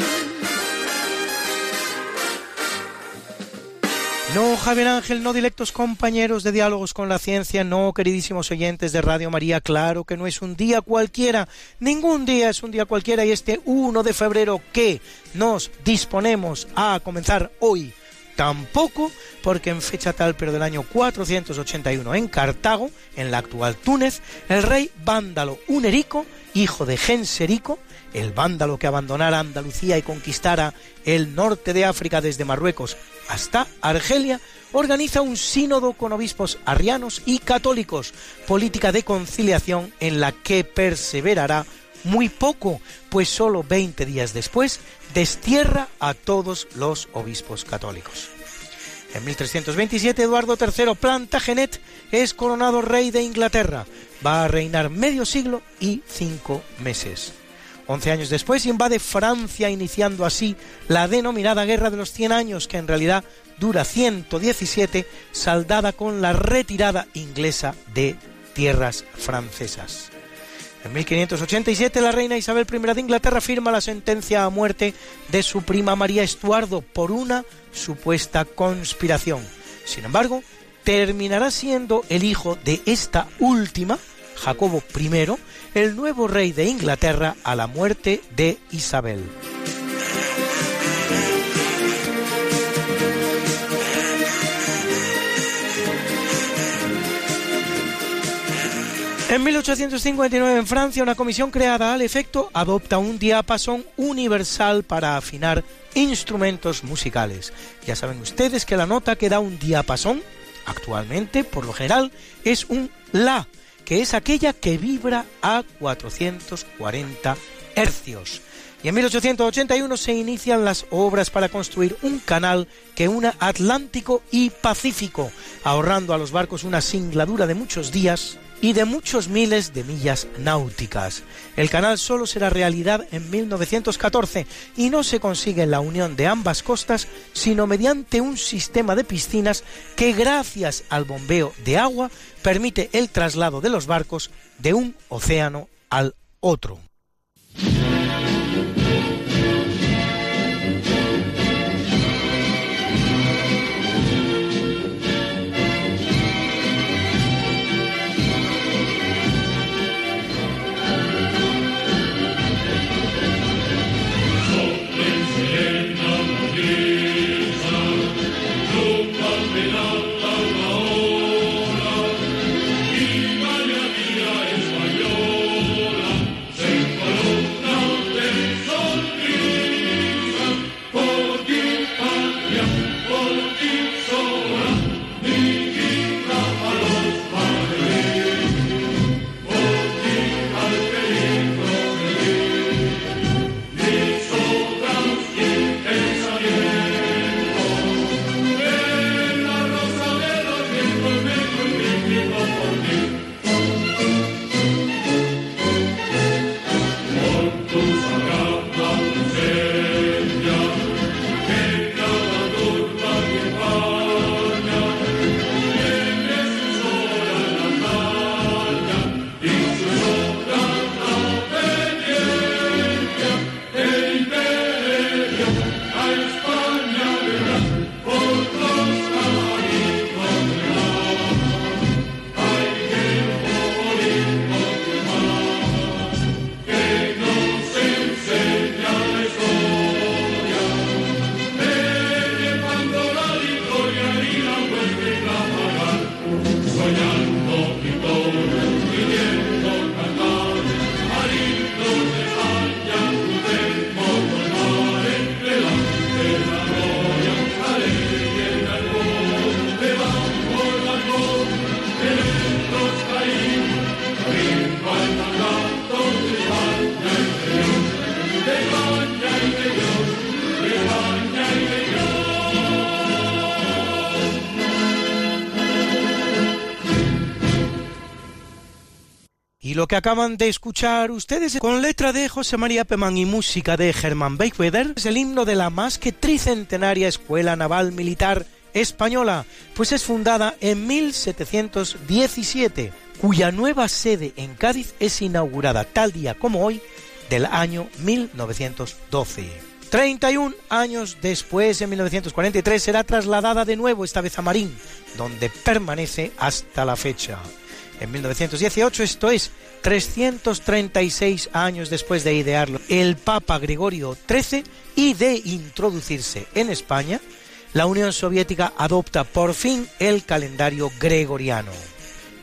No, Javier Ángel, no directos compañeros de diálogos con la ciencia, no, queridísimos oyentes de Radio María, claro que no es un día cualquiera, ningún día es un día cualquiera y este 1 de febrero que nos disponemos a comenzar hoy tampoco, porque en fecha tal, pero del año 481 en Cartago, en la actual Túnez, el rey vándalo Unerico, hijo de Genserico, el vándalo que abandonara Andalucía y conquistara el norte de África desde Marruecos hasta Argelia, organiza un sínodo con obispos arrianos y católicos, política de conciliación en la que perseverará muy poco, pues solo 20 días después destierra a todos los obispos católicos. En 1327 Eduardo III Plantagenet es coronado rey de Inglaterra. Va a reinar medio siglo y cinco meses. Once años después invade Francia, iniciando así la denominada Guerra de los Cien Años, que en realidad dura 117, saldada con la retirada inglesa de tierras francesas. En 1587 la reina Isabel I de Inglaterra firma la sentencia a muerte de su prima María Estuardo por una supuesta conspiración. Sin embargo, terminará siendo el hijo de esta última, Jacobo I, el nuevo rey de Inglaterra a la muerte de Isabel. En 1859 en Francia una comisión creada al efecto adopta un diapasón universal para afinar instrumentos musicales. Ya saben ustedes que la nota que da un diapasón actualmente, por lo general, es un La, que es aquella que vibra a 440 hercios. Y en 1881 se inician las obras para construir un canal que una Atlántico y Pacífico, ahorrando a los barcos una singladura de muchos días y de muchos miles de millas náuticas. El canal solo será realidad en 1914 y no se consigue la unión de ambas costas sino mediante un sistema de piscinas que gracias al bombeo de agua permite el traslado de los barcos de un océano al otro. Lo que acaban de escuchar ustedes con letra de José María Pemán y música de Germán Beichweder es el himno de la más que tricentenaria Escuela Naval Militar Española, pues es fundada en 1717, cuya nueva sede en Cádiz es inaugurada tal día como hoy del año 1912. 31 años después, en 1943, será trasladada de nuevo, esta vez a Marín, donde permanece hasta la fecha. En 1918, esto es, 336 años después de idearlo, el Papa Gregorio XIII y de introducirse en España, la Unión Soviética adopta por fin el calendario gregoriano.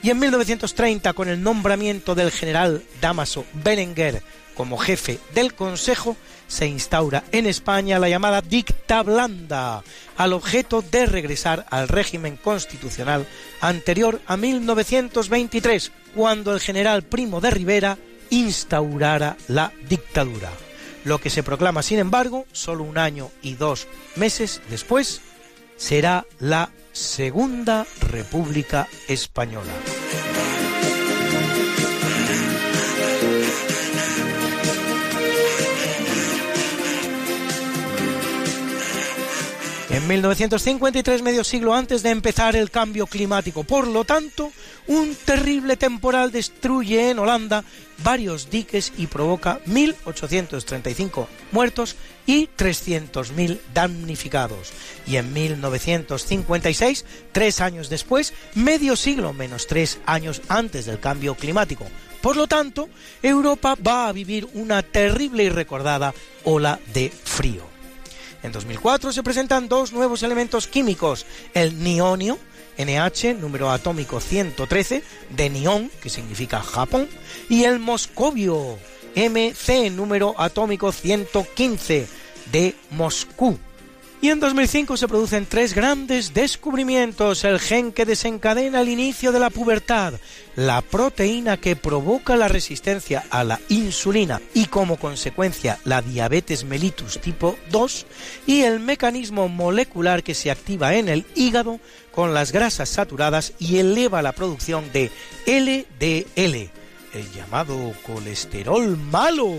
Y en 1930, con el nombramiento del general Damaso Berenguer como jefe del Consejo, se instaura en España la llamada dicta blanda, al objeto de regresar al régimen constitucional anterior a 1923, cuando el general Primo de Rivera instaurara la dictadura. Lo que se proclama, sin embargo, solo un año y dos meses después, será la Segunda República Española. En 1953, medio siglo antes de empezar el cambio climático. Por lo tanto, un terrible temporal destruye en Holanda varios diques y provoca 1.835 muertos y 300.000 damnificados. Y en 1956, tres años después, medio siglo menos tres años antes del cambio climático. Por lo tanto, Europa va a vivir una terrible y recordada ola de frío. En 2004 se presentan dos nuevos elementos químicos, el nionio, NH, número atómico 113, de Nión, que significa Japón, y el moscovio, MC, número atómico 115, de Moscú. Y en 2005 se producen tres grandes descubrimientos, el gen que desencadena el inicio de la pubertad, la proteína que provoca la resistencia a la insulina y como consecuencia la diabetes mellitus tipo 2 y el mecanismo molecular que se activa en el hígado con las grasas saturadas y eleva la producción de LDL, el llamado colesterol malo.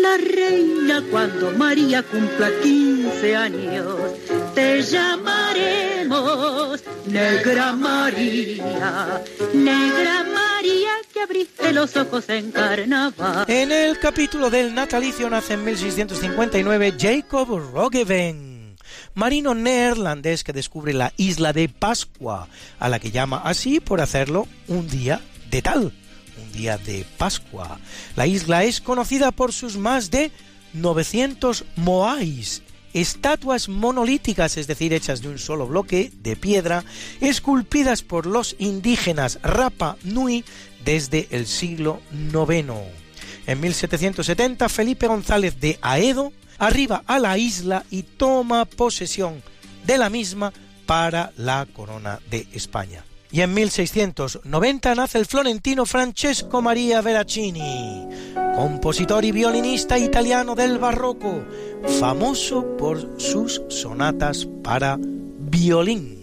la reina cuando María cumpla 15 años. Te llamaremos Negra María, Negra María que abriste los ojos en carnaval. En el capítulo del natalicio nace en 1659 Jacob Roggeveen, marino neerlandés que descubre la isla de Pascua, a la que llama así por hacerlo un día de tal de Pascua. La isla es conocida por sus más de 900 moais, estatuas monolíticas, es decir, hechas de un solo bloque de piedra, esculpidas por los indígenas Rapa Nui desde el siglo IX. En 1770, Felipe González de Aedo arriba a la isla y toma posesión de la misma para la corona de España. Y en 1690 nace el florentino Francesco Maria Veracini, compositor y violinista italiano del barroco, famoso por sus sonatas para violín.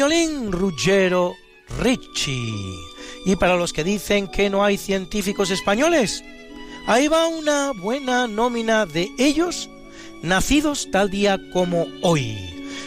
Violín Ruggero Ricci. Y para los que dicen que no hay científicos españoles, ahí va una buena nómina de ellos nacidos tal día como hoy.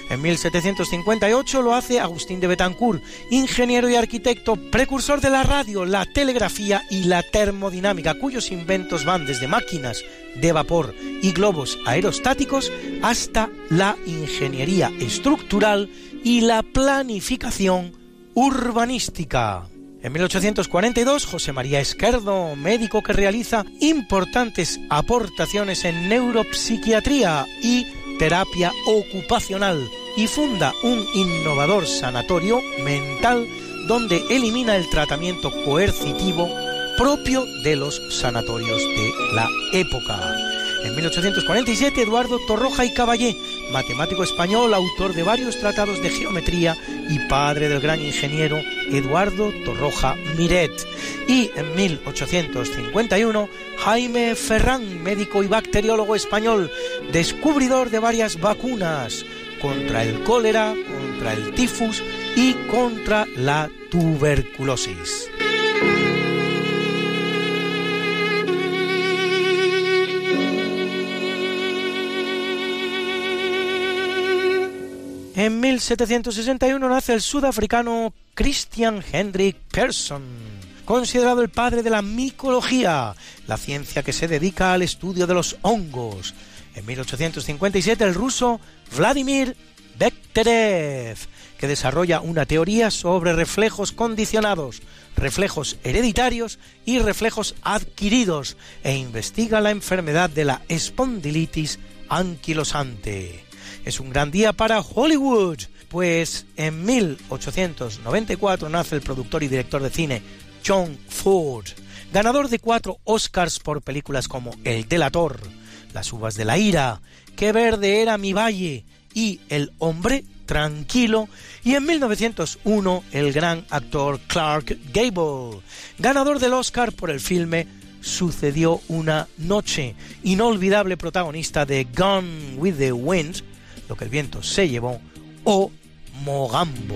En 1758 lo hace Agustín de Betancourt, ingeniero y arquitecto, precursor de la radio, la telegrafía y la termodinámica, cuyos inventos van desde máquinas de vapor y globos aerostáticos hasta la ingeniería estructural y la planificación urbanística. En 1842, José María Esquerdo, médico que realiza importantes aportaciones en neuropsiquiatría y terapia ocupacional y funda un innovador sanatorio mental donde elimina el tratamiento coercitivo propio de los sanatorios de la época. En 1847, Eduardo Torroja y Caballé, matemático español, autor de varios tratados de geometría y padre del gran ingeniero Eduardo Torroja Miret. Y en 1851, Jaime Ferrán, médico y bacteriólogo español, descubridor de varias vacunas contra el cólera, contra el tifus y contra la tuberculosis. En 1761 nace el sudafricano Christian Hendrik Persson, considerado el padre de la micología, la ciencia que se dedica al estudio de los hongos. En 1857 el ruso Vladimir Bekhterev, que desarrolla una teoría sobre reflejos condicionados, reflejos hereditarios y reflejos adquiridos e investiga la enfermedad de la espondilitis anquilosante. Es un gran día para Hollywood, pues en 1894 nace el productor y director de cine John Ford, ganador de cuatro Oscars por películas como El delator, Las uvas de la ira, Qué verde era mi valle y El hombre tranquilo, y en 1901 el gran actor Clark Gable, ganador del Oscar por el filme Sucedió una noche, inolvidable protagonista de Gone with the Wind, que el viento se llevó, o Mogambo.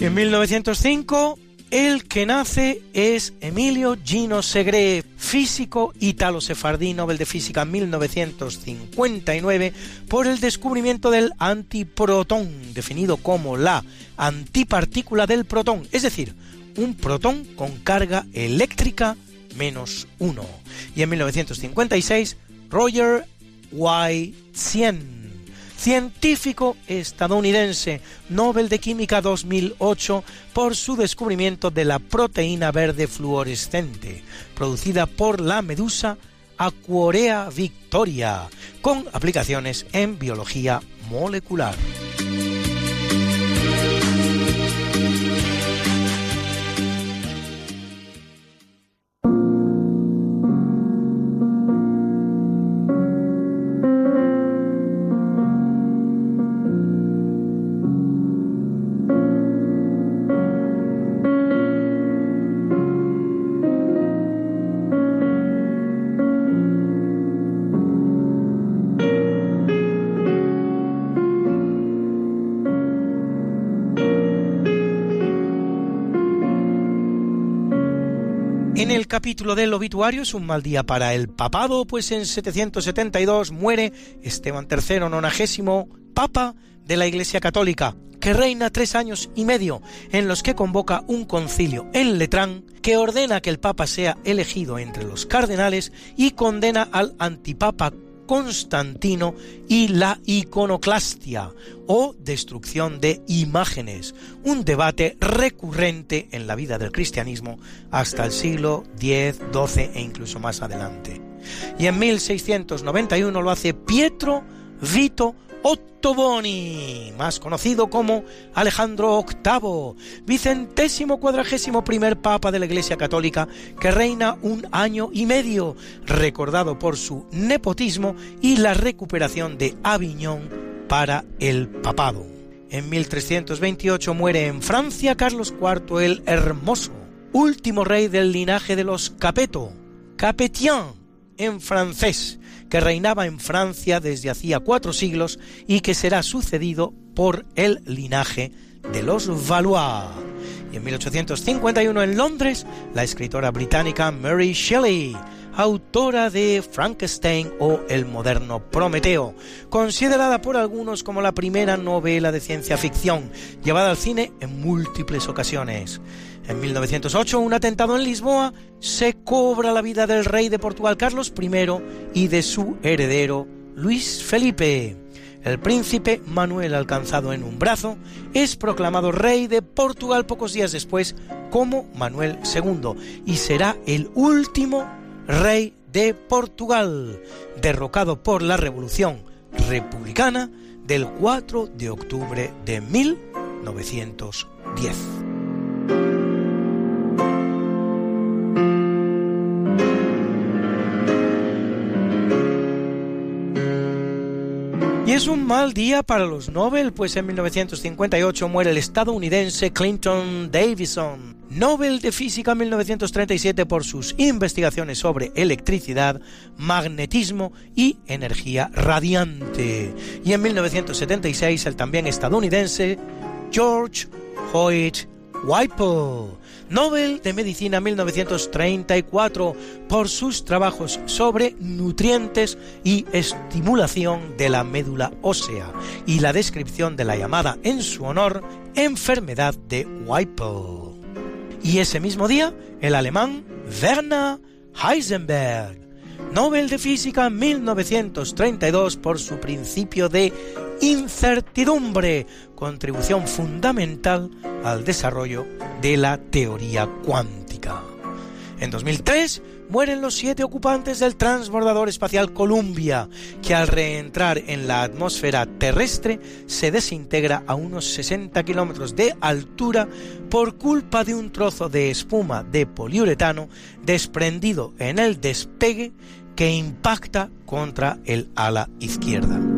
En 1905, el que nace es Emilio Gino Segre, físico ítalo-sefardí, Nobel de Física 1959, por el descubrimiento del antiprotón, definido como la antipartícula del protón, es decir, un protón con carga eléctrica menos uno. Y en 1956, Roger White científico estadounidense, Nobel de Química 2008, por su descubrimiento de la proteína verde fluorescente, producida por la medusa Aquorea victoria, con aplicaciones en biología molecular. Capítulo del obituario es un mal día para el papado, pues en 772 muere Esteban III, nonagésimo papa de la Iglesia Católica, que reina tres años y medio, en los que convoca un concilio en Letrán que ordena que el papa sea elegido entre los cardenales y condena al antipapa Constantino y la iconoclastia o destrucción de imágenes, un debate recurrente en la vida del cristianismo hasta el siglo X, XII e incluso más adelante. Y en 1691 lo hace Pietro Vito Ottoboni, más conocido como Alejandro VIII, vicentésimo cuadragésimo primer papa de la Iglesia Católica, que reina un año y medio, recordado por su nepotismo y la recuperación de Aviñón para el papado. En 1328 muere en Francia Carlos IV el Hermoso, último rey del linaje de los Capeto, Capetien en francés, que reinaba en Francia desde hacía cuatro siglos y que será sucedido por el linaje de los Valois. Y en 1851 en Londres, la escritora británica Mary Shelley, autora de Frankenstein o El moderno Prometeo, considerada por algunos como la primera novela de ciencia ficción, llevada al cine en múltiples ocasiones. En 1908, un atentado en Lisboa se cobra la vida del rey de Portugal Carlos I y de su heredero Luis Felipe. El príncipe Manuel, alcanzado en un brazo, es proclamado rey de Portugal pocos días después como Manuel II y será el último rey de Portugal, derrocado por la Revolución Republicana del 4 de octubre de 1910. Es un mal día para los Nobel, pues en 1958 muere el estadounidense Clinton Davison, Nobel de Física 1937 por sus investigaciones sobre electricidad, magnetismo y energía radiante. Y en 1976 el también estadounidense George Hoyt Whipple, Nobel de Medicina 1934 por sus trabajos sobre nutrientes y estimulación de la médula ósea y la descripción de la llamada en su honor enfermedad de Whipple. Y ese mismo día, el alemán Werner Heisenberg, Nobel de Física 1932 por su principio de incertidumbre, contribución fundamental al desarrollo de la teoría cuántica. En 2003 mueren los siete ocupantes del transbordador espacial Columbia, que al reentrar en la atmósfera terrestre se desintegra a unos 60 kilómetros de altura por culpa de un trozo de espuma de poliuretano desprendido en el despegue que impacta contra el ala izquierda.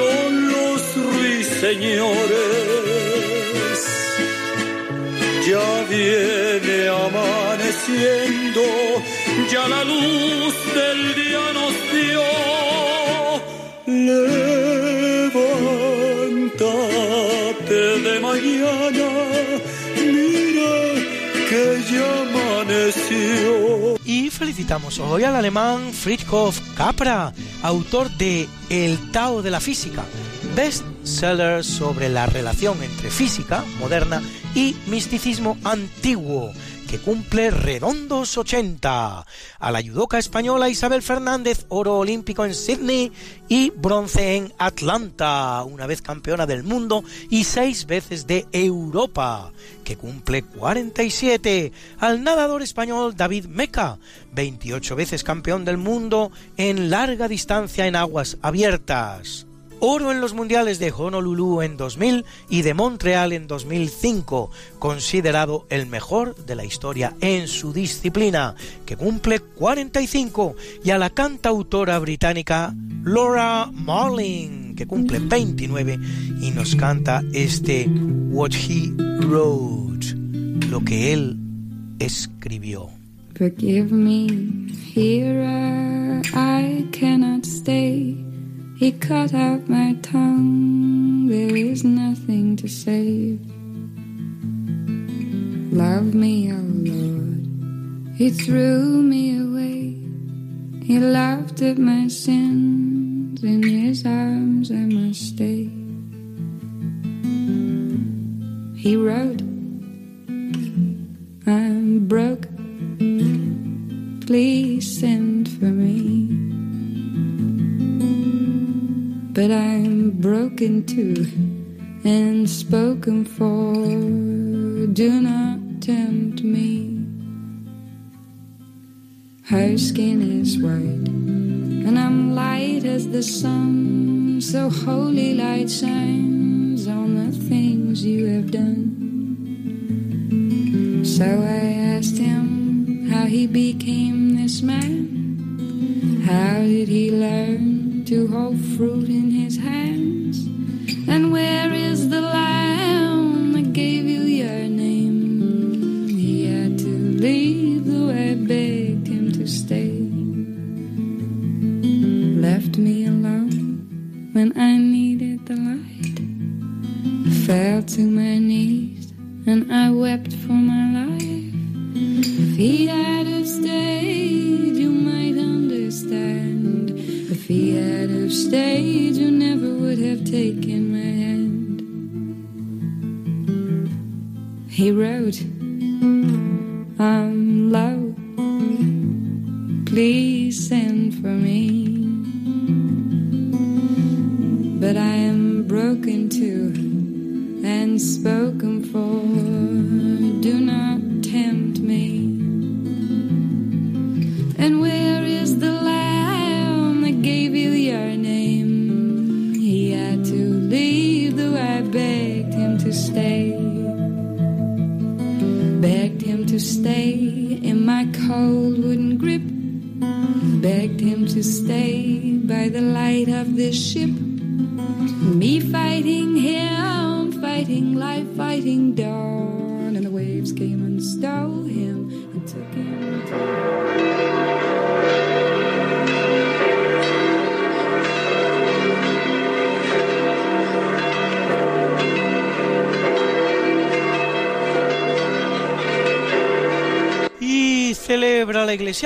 cantaron los ruiseñores. Ya viene amaneciendo, ya la luz del día nos dio. Levántate de mañana, mira que ya amaneció. Felicitamos hoy al alemán Friedhof Capra, autor de El Tao de la Física, bestseller sobre la relación entre física moderna y misticismo antiguo, que cumple redondos 80. A la judoka española Isabel Fernández, oro olímpico en Sydney y bronce en Atlanta, una vez campeona del mundo y seis veces de Europa, que cumple 47. Al nadador español David Meca, 28 veces campeón del mundo en larga distancia en aguas abiertas. Oro en los mundiales de Honolulu en 2000 y de Montreal en 2005, considerado el mejor de la historia en su disciplina, que cumple 45, y a la cantautora británica Laura Marling, que cumple 29 y nos canta este What He Wrote, lo que él escribió. Forgive me, here I cannot stay. He cut out my tongue, there is nothing to save. Love me, oh Lord, He threw me away. He laughed at my sins, in His arms I must stay. He wrote, I'm broke, please send for me. But I'm broken too. and spoken for. Do not tempt me. Her skin is white, and I'm light as the sun. So holy light shines on the things you have done. So I asked him how he became this man. How did he learn to hold fruit in his hands? And where is the lamb that gave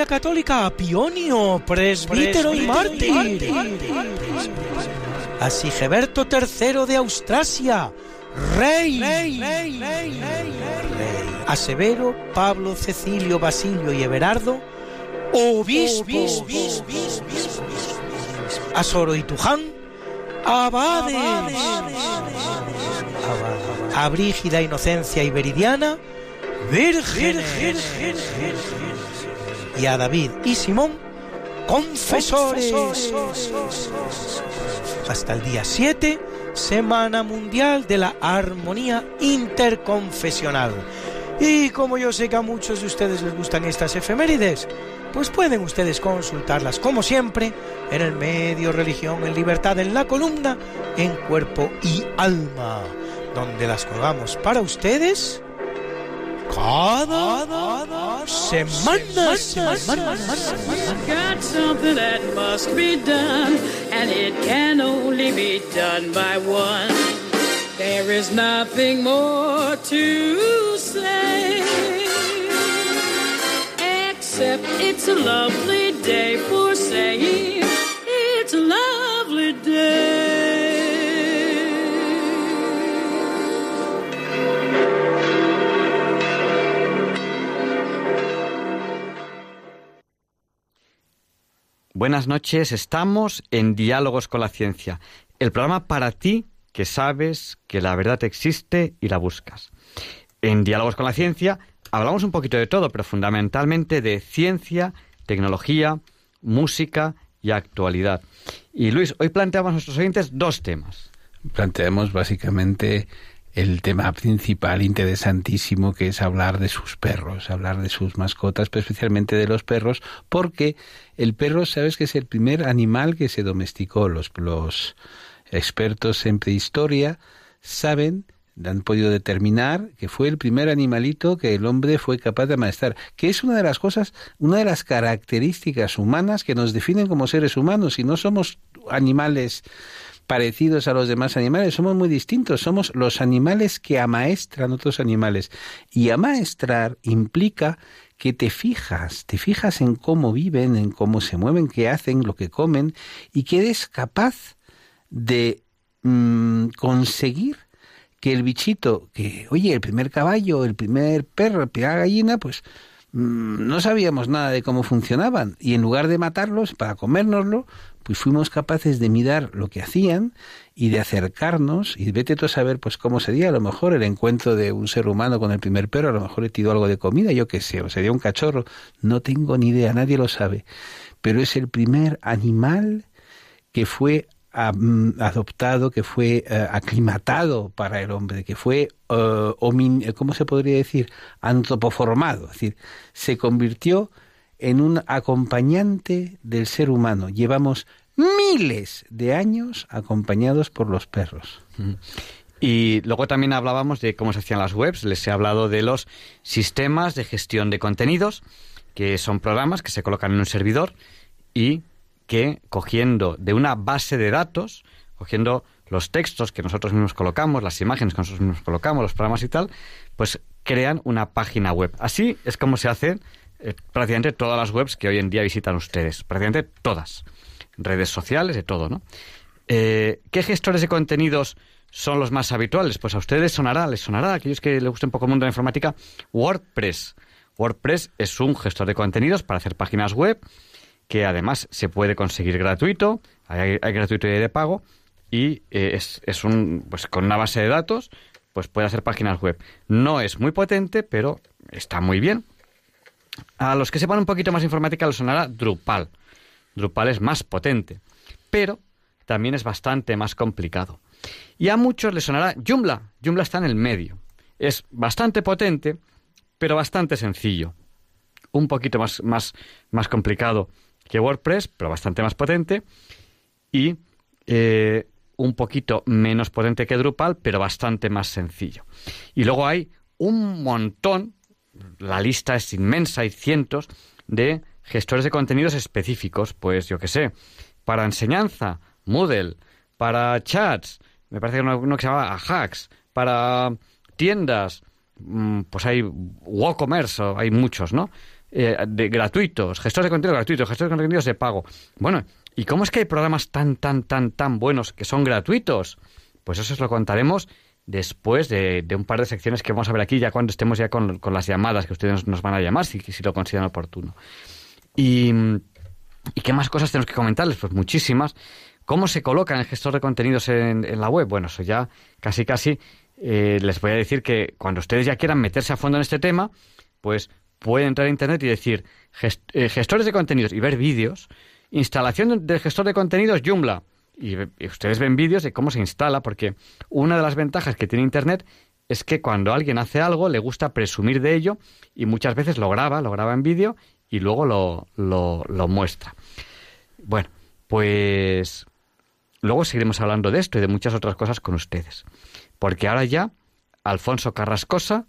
Católica a Pionio, presbítero y mártir. A Sigeberto III de Austrasia, rey. A Severo, Pablo, Cecilio, Basilio y Everardo, obispos. A Soro y Tuján, abades. A Brígida, Inocencia y Veridiana, vírgenes. Y a David y Simón, confesores. Hasta el día 7, Semana Mundial de la Armonía Interconfesional. Y como yo sé que a muchos de ustedes les gustan estas efemérides, pues pueden ustedes consultarlas como siempre en el medio Religión en Libertad en la columna en Cuerpo y Alma, donde las colgamos para ustedes cada semana. semana. Got something that must be done, and it can only be done by one. There is nothing more to say, except it's a lovely day for saying Buenas noches, estamos en Diálogos con la Ciencia, el programa para ti que sabes que la verdad existe y la buscas. En Diálogos con la Ciencia hablamos un poquito de todo, pero fundamentalmente de ciencia, tecnología, música y actualidad. Y Luis, hoy planteamos a nuestros oyentes dos temas. Planteamos básicamente el tema principal interesantísimo que es hablar de sus perros, hablar de sus mascotas, pero especialmente de los perros, porque el perro, sabes que es el primer animal que se domesticó. Los, los expertos en prehistoria saben, han podido determinar que fue el primer animalito que el hombre fue capaz de amaestrar, que es una de las cosas, una de las características humanas que nos definen como seres humanos y no somos animales parecidos a los demás animales, somos muy distintos, somos los animales que amaestran otros animales. Y amaestrar implica que te fijas, te fijas en cómo viven, en cómo se mueven, qué hacen, lo que comen, y que eres capaz de mm, conseguir que el bichito, que, oye, el primer caballo, el primer perro, la primera gallina, pues mm, no sabíamos nada de cómo funcionaban. Y en lugar de matarlos para comérnoslo, pues fuimos capaces de mirar lo que hacían y de acercarnos y vete tú a saber pues cómo sería. A lo mejor el encuentro de un ser humano con el primer perro, a lo mejor le tiró algo de comida, yo qué sé, o sería un cachorro, no tengo ni idea, nadie lo sabe, pero es el primer animal que fue adoptado, que fue eh, aclimatado para el hombre, que fue, uh, ¿cómo se podría decir?, antropoformado, es decir, se convirtió en un acompañante del ser humano. Llevamos miles de años acompañados por los perros. Y luego también hablábamos de cómo se hacían las webs. Les he hablado de los sistemas de gestión de contenidos, que son programas que se colocan en un servidor y que cogiendo de una base de datos, cogiendo los textos que nosotros mismos colocamos, las imágenes que nosotros mismos colocamos, los programas y tal, pues crean una página web. Así es como se hacen eh, prácticamente todas las webs que hoy en día visitan ustedes, prácticamente todas redes sociales, de todo, ¿no? Eh, ¿Qué gestores de contenidos son los más habituales? Pues a ustedes sonará, les sonará, a aquellos que les guste un poco el mundo de la informática, WordPress. WordPress es un gestor de contenidos para hacer páginas web que además se puede conseguir gratuito, hay, gratuito y de pago, y eh, es, es, un, pues con una base de datos, pues puede hacer páginas web. No es muy potente, pero está muy bien. A los que sepan un poquito más informática les sonará Drupal. Drupal es más potente, pero también es bastante más complicado. Y a muchos les sonará Joomla. Joomla está en el medio. Es bastante potente, pero bastante sencillo. Un poquito más, más, más complicado que WordPress, pero bastante más potente. Y eh, un poquito menos potente que Drupal, pero bastante más sencillo. Y luego hay un montón, la lista es inmensa, hay cientos de gestores de contenidos específicos, pues yo qué sé, para enseñanza, Moodle, para chats, me parece que uno, que se llama Hacks, para tiendas, mm, pues hay WooCommerce, hay muchos, ¿no? Eh, de gratuitos, gestores de contenido gratuitos, gestores de contenidos de pago. Bueno, ¿y cómo es que hay programas tan, tan, tan, tan buenos que son gratuitos? Pues eso os lo contaremos después de, un par de secciones que vamos a ver aquí, ya cuando estemos ya con, las llamadas que ustedes nos van a llamar, si, si lo consideran oportuno. Y, qué más cosas tenemos que comentarles? Pues muchísimas. ¿Cómo se coloca el gestor de contenidos en, la web? Bueno, eso ya casi casi eh, les voy a decir que cuando ustedes ya quieran meterse a fondo en este tema, pues pueden entrar a internet y decir eh, gestores de contenidos y ver vídeos, instalación del gestor de contenidos Joomla. Y, ustedes ven vídeos de cómo se instala, porque una de las ventajas que tiene internet es que cuando alguien hace algo le gusta presumir de ello y muchas veces lo graba, lo graba en vídeo y luego lo, lo, muestra. Bueno, pues luego seguiremos hablando de esto y de muchas otras cosas con ustedes. Porque ahora ya Alfonso Carrascosa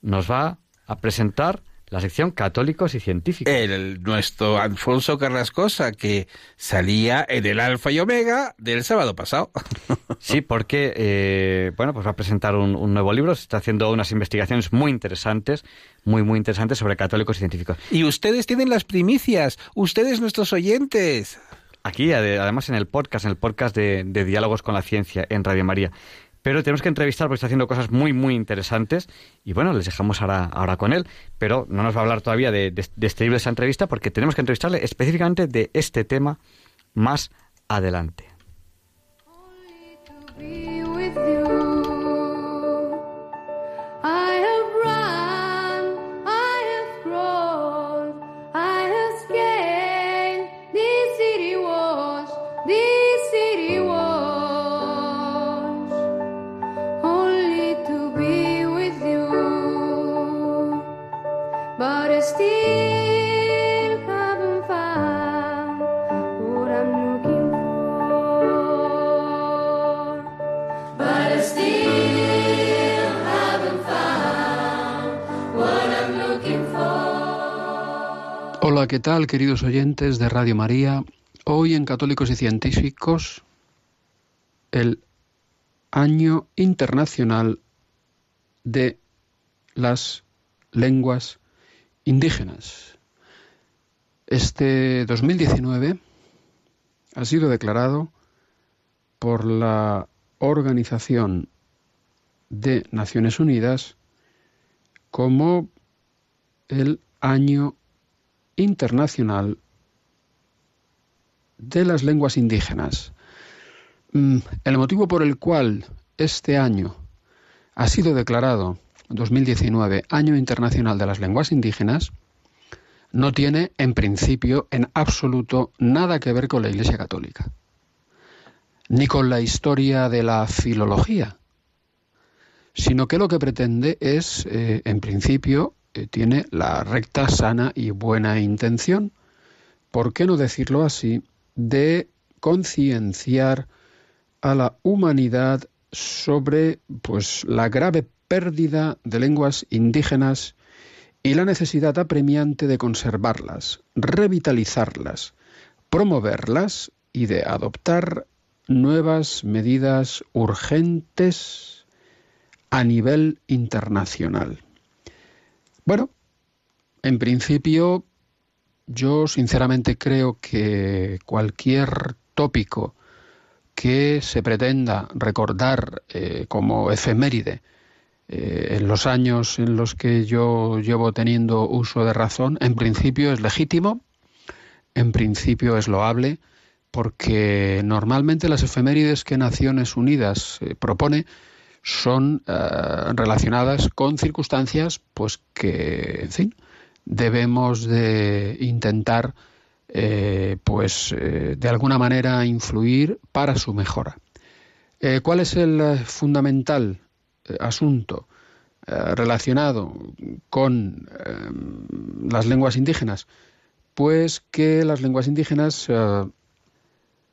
nos va a presentar la sección Católicos y Científicos. El, nuestro Alfonso Carrascosa, que salía en el Alfa y Omega del sábado pasado. [laughs] Sí, porque, eh, bueno, pues va a presentar un, un, nuevo libro, se está haciendo unas investigaciones muy interesantes, muy, muy interesantes sobre católicos y científicos. Y ustedes tienen las primicias, ustedes nuestros oyentes. Aquí, además en el podcast, en el podcast de, de Diálogos con la Ciencia en Radio María pero tenemos que entrevistar porque está haciendo cosas muy, muy interesantes. Y bueno, les dejamos ahora, ahora con él, pero no nos va a hablar todavía de, de, de este libro, de esa entrevista, porque tenemos que entrevistarle específicamente de este tema más adelante. Hola, ¿qué tal, queridos oyentes de Radio María? Hoy en Católicos y Científicos, el Año Internacional de las Lenguas Indígenas. Este 2019 ha sido declarado por la Organización de Naciones Unidas como el Año Internacional de las Lenguas Indígenas. Mm, el motivo por el cual este año ha sido declarado 2019 Año Internacional de las Lenguas Indígenas no tiene, en principio, en absoluto, nada que ver con la Iglesia Católica, ni con la historia de la filología, sino que lo que pretende es, eh, en principio, tiene la recta, sana y buena intención, ¿por qué no decirlo así?, de concienciar a la humanidad sobre pues la grave pérdida de lenguas indígenas y la necesidad apremiante de conservarlas, revitalizarlas, promoverlas y de adoptar nuevas medidas urgentes a nivel internacional. Bueno, en principio yo sinceramente creo que cualquier tópico que se pretenda recordar eh, como efeméride eh, en los años en los que yo llevo teniendo uso de razón, en principio es legítimo, en principio es loable, porque normalmente las efemérides que Naciones Unidas eh, propone son relacionadas con circunstancias pues que, en fin, debemos de intentar eh, pues eh, de alguna manera influir para su mejora. Eh, ¿Cuál es el fundamental asunto relacionado con las lenguas indígenas? Pues que las lenguas indígenas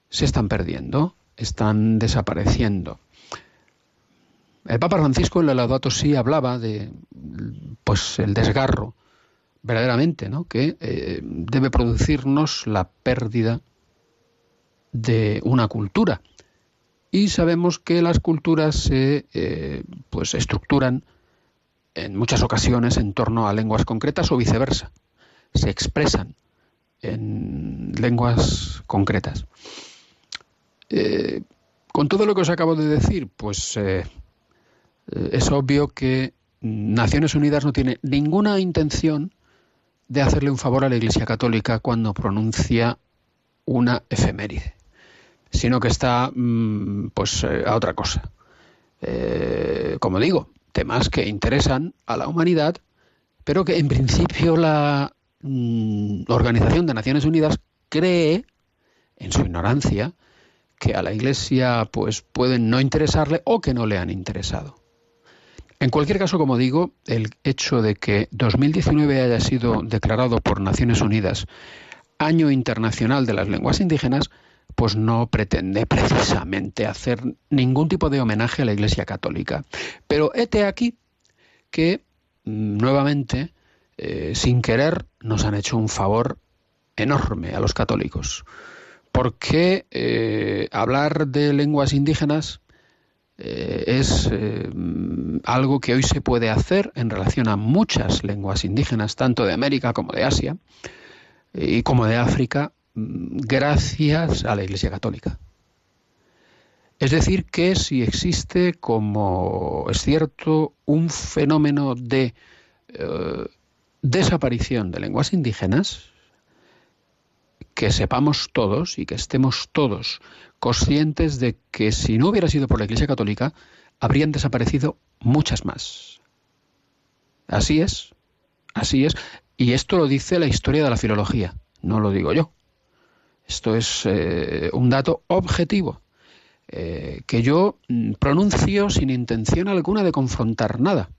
se están perdiendo, están desapareciendo. El Papa Francisco en el Laudato Si hablaba de pues el desgarro verdaderamente, ¿no? que eh, debe producirnos la pérdida de una cultura. Y sabemos que las culturas se eh, pues estructuran en muchas ocasiones en torno a lenguas concretas o viceversa. Se expresan en lenguas concretas. Eh, con todo lo que os acabo de decir, pues es obvio que Naciones Unidas no tiene ninguna intención de hacerle un favor a la Iglesia Católica cuando pronuncia una efeméride, sino que está mm, pues eh, a otra cosa. Eh, como digo, temas que interesan a la humanidad, pero que en principio la mm, Organización de Naciones Unidas cree, en su ignorancia, que a la Iglesia pues pueden no interesarle o que no le han interesado. En cualquier caso, como digo, el hecho de que 2019 haya sido declarado por Naciones Unidas Año Internacional de las Lenguas Indígenas, pues no pretende precisamente hacer ningún tipo de homenaje a la Iglesia Católica. Pero hete aquí que mm, nuevamente, eh, sin querer, nos han hecho un favor enorme a los católicos. Porque eh, hablar de lenguas indígenas eh, es eh, algo que hoy se puede hacer en relación a muchas lenguas indígenas, tanto de América como de Asia y como de África, mm, gracias a la Iglesia Católica. Es decir, que si existe, como es cierto, un fenómeno de eh, desaparición de lenguas indígenas, que sepamos todos y que estemos todos conscientes de que si no hubiera sido por la Iglesia Católica, habrían desaparecido muchas más. Así es, así es. Y esto lo dice la historia de la filología, no lo digo yo. Esto es eh, un dato objetivo eh, que yo mm, pronuncio sin intención alguna de confrontar nada.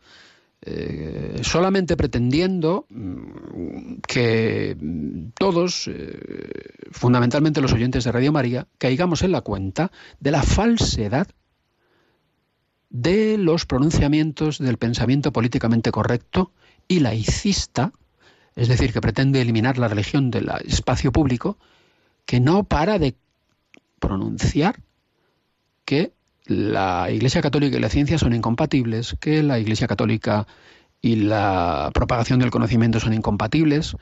Eh, solamente pretendiendo mm, que todos, eh, fundamentalmente los oyentes de Radio María, caigamos en la cuenta de la falsedad de los pronunciamientos del pensamiento políticamente correcto y laicista, es decir, que pretende eliminar la religión del espacio público, que no para de pronunciar que la Iglesia Católica y la ciencia son incompatibles, que la Iglesia Católica y la propagación del conocimiento son incompatibles,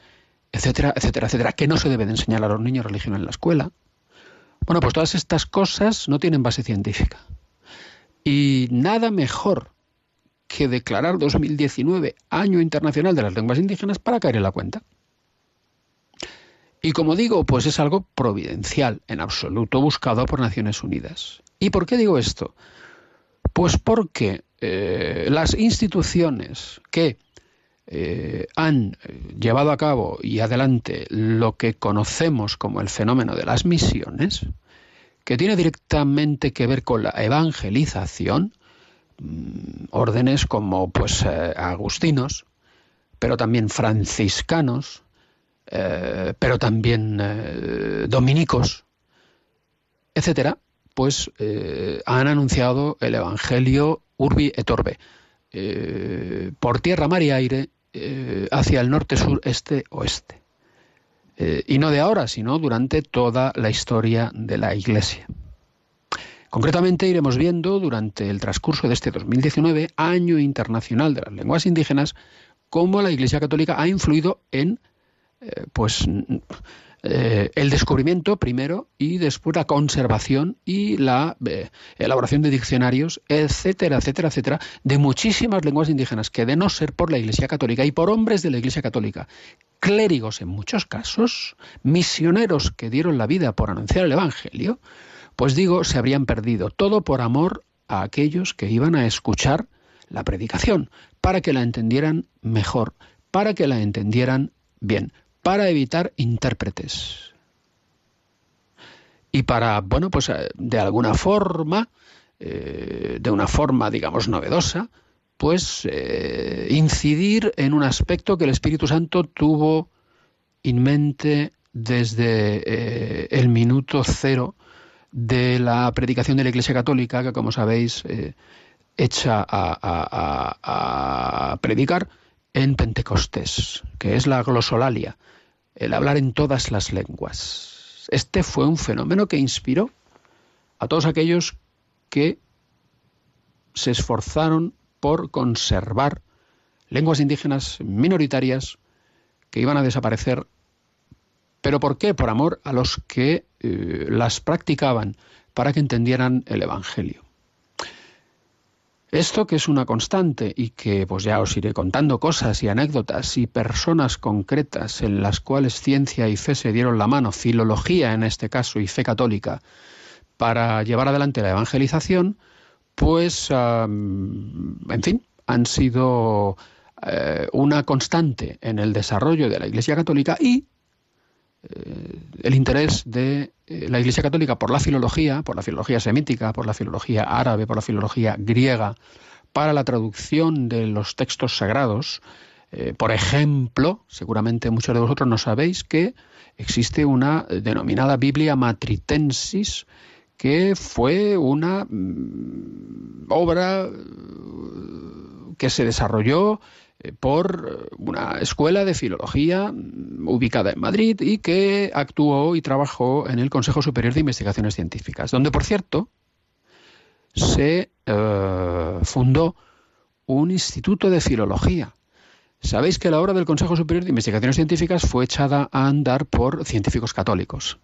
etcétera, etcétera, etcétera, que no se debe de enseñar a los niños religión en la escuela. Bueno, pues todas estas cosas no tienen base científica. Y nada mejor que declarar 2019 Año Internacional de las Lenguas Indígenas para caer en la cuenta. Y como digo, pues es algo providencial, en absoluto buscado por Naciones Unidas. ¿Y por qué digo esto? Pues porque eh, las instituciones que eh, han llevado a cabo y adelante lo que conocemos como el fenómeno de las misiones, que tiene directamente que ver con la evangelización, mm, órdenes como pues eh, agustinos, pero también franciscanos, eh, pero también eh, dominicos, etcétera, pues han anunciado el Evangelio urbi et orbe, por tierra, mar y aire, hacia el norte, sur, este, oeste. Eh, y no de ahora, sino durante toda la historia de la Iglesia. Concretamente iremos viendo durante el transcurso de este 2019, Año Internacional de las Lenguas Indígenas, cómo la Iglesia Católica ha influido en eh, pues, eh, el descubrimiento primero y después la conservación y la elaboración de diccionarios, etcétera, etcétera, etcétera, de muchísimas lenguas indígenas que de no ser por la Iglesia Católica y por hombres de la Iglesia Católica clérigos en muchos casos, misioneros que dieron la vida por anunciar el Evangelio, pues digo, se habrían perdido, todo por amor a aquellos que iban a escuchar la predicación, para que la entendieran mejor, para que la entendieran bien, para evitar intérpretes. Y para, bueno, pues eh, de alguna forma, eh, de una forma, digamos, novedosa, pues eh, incidir en un aspecto que el Espíritu Santo tuvo en mente desde el minuto cero de la predicación de la Iglesia Católica, que como sabéis, echa a, a, predicar en Pentecostés, que es la glosolalia, el hablar en todas las lenguas. Este fue un fenómeno que inspiró a todos aquellos que se esforzaron por conservar lenguas indígenas minoritarias que iban a desaparecer. ¿Pero por qué? Por amor a los que eh, las practicaban para que entendieran el Evangelio. Esto que es una constante y que pues ya os iré contando cosas y anécdotas y personas concretas en las cuales ciencia y fe se dieron la mano, filología en este caso y fe católica, para llevar adelante la evangelización, pues, en fin, han sido eh, una constante en el desarrollo de la Iglesia Católica y eh, el interés de eh, la Iglesia Católica por la filología, por la filología semítica, por la filología árabe, por la filología griega, para la traducción de los textos sagrados. por ejemplo, seguramente muchos de vosotros no sabéis que existe una denominada Biblia matritensis, que fue una mm, obra eh, que se desarrolló eh, por una escuela de filología mm, ubicada en Madrid y que actuó y trabajó en el Consejo Superior de Investigaciones Científicas, donde, por cierto, se eh, fundó un instituto de filología. Sabéis que la obra del Consejo Superior de Investigaciones Científicas fue echada a andar por científicos católicos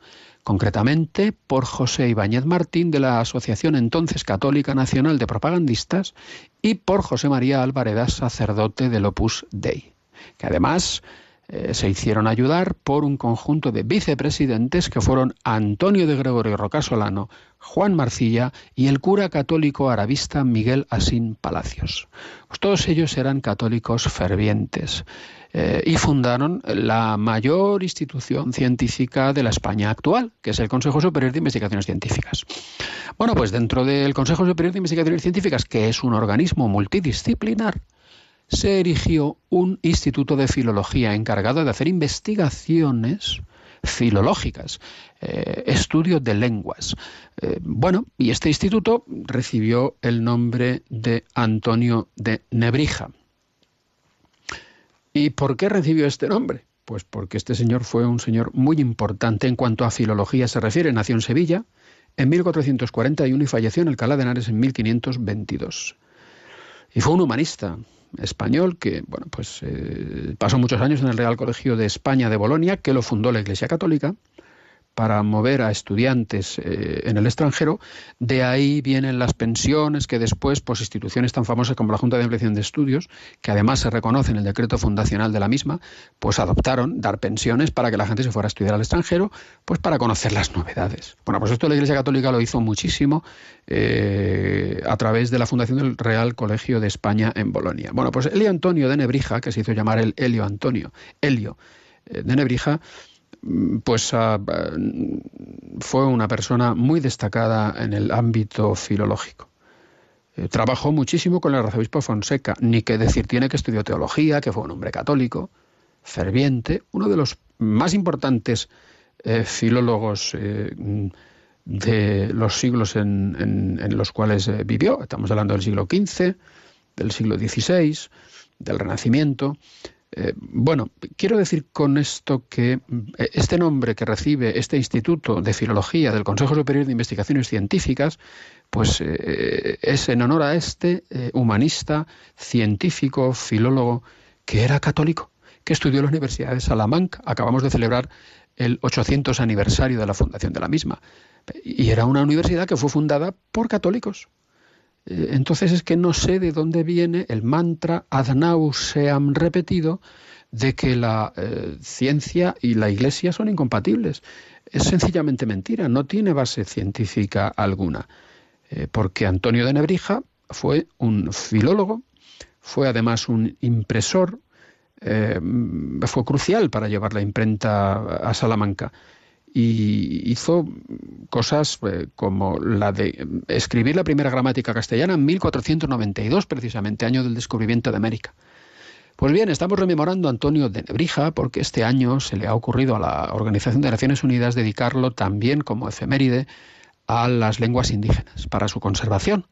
concretamente por José Ibáñez Martín de la Asociación entonces Católica Nacional de Propagandistas y por José María Álvarez, sacerdote del Opus Dei, que además eh, se hicieron ayudar por un conjunto de vicepresidentes que fueron Antonio de Gregorio Rocasolano, Juan Marcilla y el cura católico arabista Miguel Asín Palacios. Pues todos ellos eran católicos fervientes eh, y fundaron la mayor institución científica de la España actual, que es el Consejo Superior de Investigaciones Científicas. Bueno, pues dentro del Consejo Superior de Investigaciones Científicas, que es un organismo multidisciplinar, se erigió un instituto de filología encargado de hacer investigaciones filológicas, eh, estudio de lenguas. Eh, bueno, y este instituto recibió el nombre de Antonio de Nebrija. ¿Y por qué recibió este nombre? Pues porque este señor fue un señor muy importante en cuanto a filología se refiere. Nació en Sevilla en 1441 y falleció en Alcalá de en 1522. Y fue un humanista español que, bueno, pues eh, pasó muchos años en el Real Colegio de España de Bolonia, que lo fundó la Iglesia Católica, para mover a estudiantes eh, en el extranjero, de ahí vienen las pensiones que después, pues instituciones tan famosas como la Junta de Ampliación de Estudios, que además se reconoce en el decreto fundacional de la misma, pues adoptaron dar pensiones para que la gente se fuera a estudiar al extranjero, pues para conocer las novedades. Bueno, pues esto la Iglesia Católica lo hizo muchísimo eh, a través de la fundación del Real Colegio de España en Bolonia. Bueno, pues Elio Antonio de Nebrija, que se hizo llamar el Helio Antonio, Helio eh, de Nebrija, pues ah, fue una persona muy destacada en el ámbito filológico. Eh, trabajó muchísimo con el arzobispo Fonseca, ni que decir tiene que estudió teología, que fue un hombre católico, ferviente, uno de los más importantes eh, filólogos de los siglos en, los cuales vivió. Estamos hablando del siglo XV, del siglo XVI, del Renacimiento. Eh, bueno, quiero decir con esto que eh, este nombre que recibe este Instituto de Filología del Consejo Superior de Investigaciones Científicas, pues eh, es en honor a este humanista, científico, filólogo, que era católico, que estudió en la Universidad de Salamanca. Acabamos de celebrar el 800 aniversario de la fundación de la misma. Y era una universidad que fue fundada por católicos, eh, entonces es que no sé de dónde viene el mantra ad nauseam repetido de que la eh, ciencia y la iglesia son incompatibles. Es sencillamente mentira, no tiene base científica alguna. Eh, porque Antonio de Nebrija fue un filólogo, fue además un impresor, fue crucial para llevar la imprenta a Salamanca y hizo cosas eh, como la de escribir la primera gramática castellana en 1492, precisamente, año del descubrimiento de América. Pues bien, estamos rememorando a Antonio de Nebrija porque este año se le ha ocurrido a la Organización de Naciones Unidas dedicarlo también como efeméride a las lenguas indígenas para su conservación.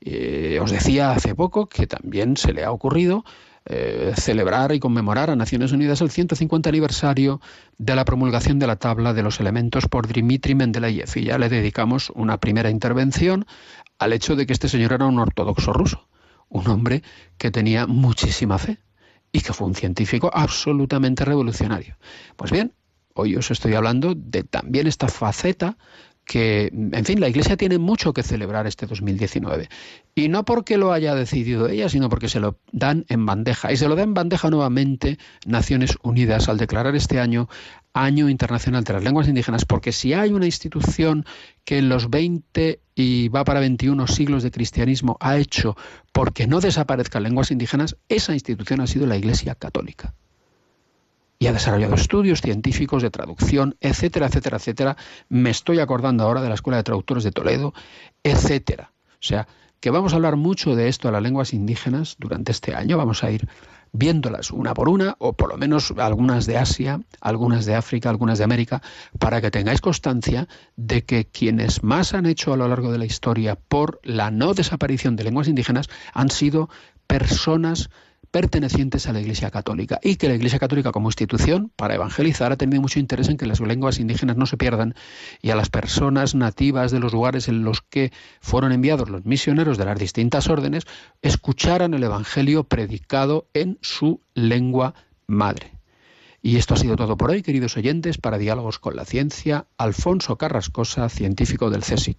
Eh, os decía hace poco que también se le ha ocurrido eh, celebrar y conmemorar a Naciones Unidas el 150 aniversario de la promulgación de la tabla de los elementos por Dmitry Mendeleev. Y ya le dedicamos una primera intervención al hecho de que este señor era un ortodoxo ruso, un hombre que tenía muchísima fe y que fue un científico absolutamente revolucionario. Pues bien, hoy os estoy hablando de también esta faceta que, en fin, la Iglesia tiene mucho que celebrar este 2019. Y no porque lo haya decidido ella, sino porque se lo dan en bandeja. Y se lo dan en bandeja nuevamente Naciones Unidas al declarar este año Año Internacional de las Lenguas Indígenas, porque si hay una institución que en los 20 y va para 21 siglos de cristianismo ha hecho porque no desaparezcan lenguas indígenas, esa institución ha sido la Iglesia Católica y ha desarrollado estudios científicos de traducción, etcétera, etcétera, etcétera. Me estoy acordando ahora de la Escuela de Traductores de Toledo, etcétera. O sea, que vamos a hablar mucho de esto a las lenguas indígenas durante este año. Vamos a ir viéndolas una por una, o por lo menos algunas de Asia, algunas de África, algunas de América, para que tengáis constancia de que quienes más han hecho a lo largo de la historia por la no desaparición de lenguas indígenas han sido personas pertenecientes a la Iglesia Católica y que la Iglesia Católica como institución para evangelizar ha tenido mucho interés en que las lenguas indígenas no se pierdan y a las personas nativas de los lugares en los que fueron enviados los misioneros de las distintas órdenes escucharan el Evangelio predicado en su lengua madre. Y esto ha sido todo por hoy, queridos oyentes, para Diálogos con la Ciencia. Alfonso Carrascosa, científico del CSIC.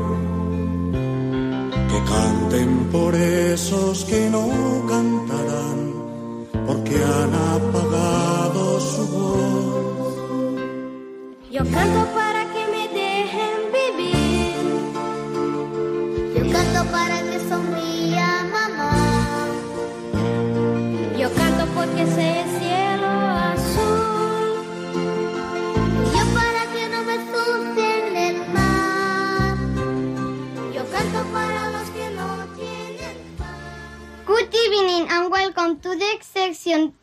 canten por esos que no cantarán, porque han apagado su voz. Yo canto para que me dejen vivir. Yo canto para que sonría mamá. Yo canto porque sé Good evening and welcome to the section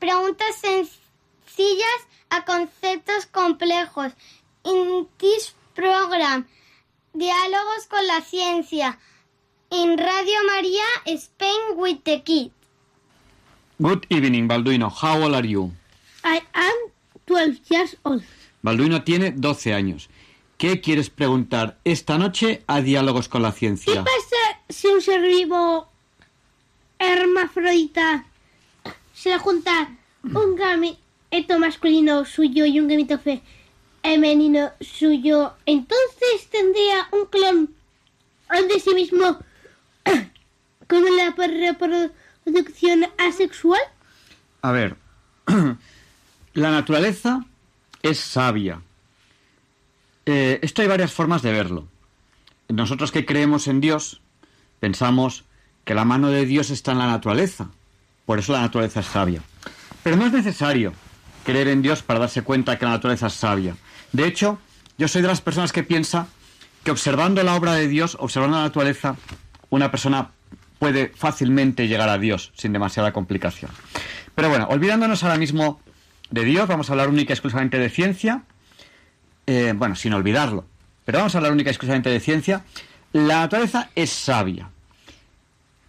Preguntas sencillas a conceptos complejos. In this program, Diálogos con la ciencia. In Radio María, Spain with the Kids. Good evening, Balduino. How old are you? I am 12 years old. Balduino tiene 12 años. ¿Qué quieres preguntar esta noche a Diálogos con la ¿Qué Ciencia? pasa si un ser vivo hermafrodita se junta un gamito masculino suyo y un gamito fe- femenino suyo? Entonces tendría un clon de sí mismo [coughs] con la reproducción asexual. A ver, [coughs] la naturaleza es sabia. Eh, esto hay varias formas de verlo. Nosotros que creemos en Dios, pensamos que la mano de Dios está en la naturaleza. Por eso la naturaleza es sabia. Pero no es necesario creer en Dios para darse cuenta que la naturaleza es sabia. De hecho, yo soy de las personas que piensa que observando la obra de Dios, observando la naturaleza, una persona puede fácilmente llegar a Dios sin demasiada complicación. Pero bueno, olvidándonos ahora mismo de Dios, vamos a hablar única y exclusivamente de ciencia. Eh, bueno, sin olvidarlo. Pero vamos a hablar única y exclusivamente de ciencia. La naturaleza es sabia.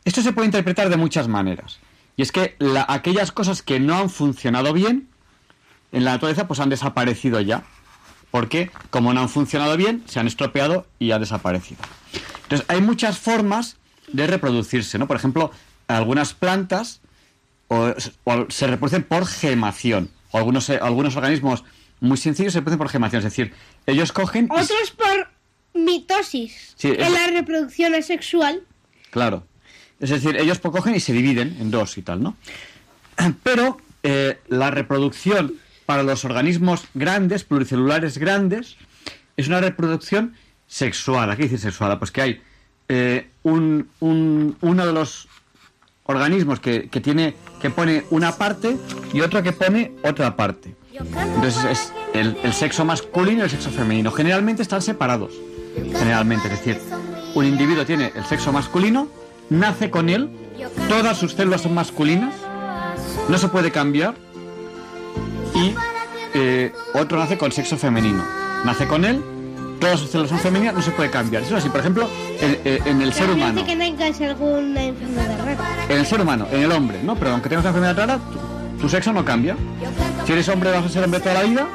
Esto se puede interpretar de muchas maneras. Y es que la- aquellas cosas que no han funcionado bien en la naturaleza pues han desaparecido ya. Porque como no han funcionado bien, se han estropeado y han desaparecido. Entonces, hay muchas formas de reproducirse, ¿no? Por ejemplo, algunas plantas o, o se reproducen por gemación. O algunos, eh, algunos organismos muy sencillos se reproducen por gemación. Es decir, ellos cogen... y- Otros por mitosis, Sí, en la reproducción asexual. Claro. Es decir, ellos pues cogen y se dividen en dos y tal, ¿no? [clears throat] Pero eh, la reproducción para los organismos grandes, pluricelulares grandes, es una reproducción sexual. ¿A qué dice sexual? Pues que hay eh, un- uno de los organismos que, que tiene que pone una parte y otro que pone otra parte. Entonces es el, el sexo masculino y el sexo femenino. Generalmente están separados. Generalmente, es decir, un individuo tiene el sexo masculino, nace con él, todas sus células son masculinas, no se puede cambiar, y eh, otro nace con sexo femenino. Nace con él, todas sus células son femeninas, no se puede cambiar. Eso es así, por ejemplo, en, en- en el ser humano. que tengas alguna enfermedad rara. En el ser humano, en el hombre, ¿no? Pero aunque tengas una enfermedad rara, tu, tu sexo no cambia. Si eres hombre vas a ser hombre toda la vida,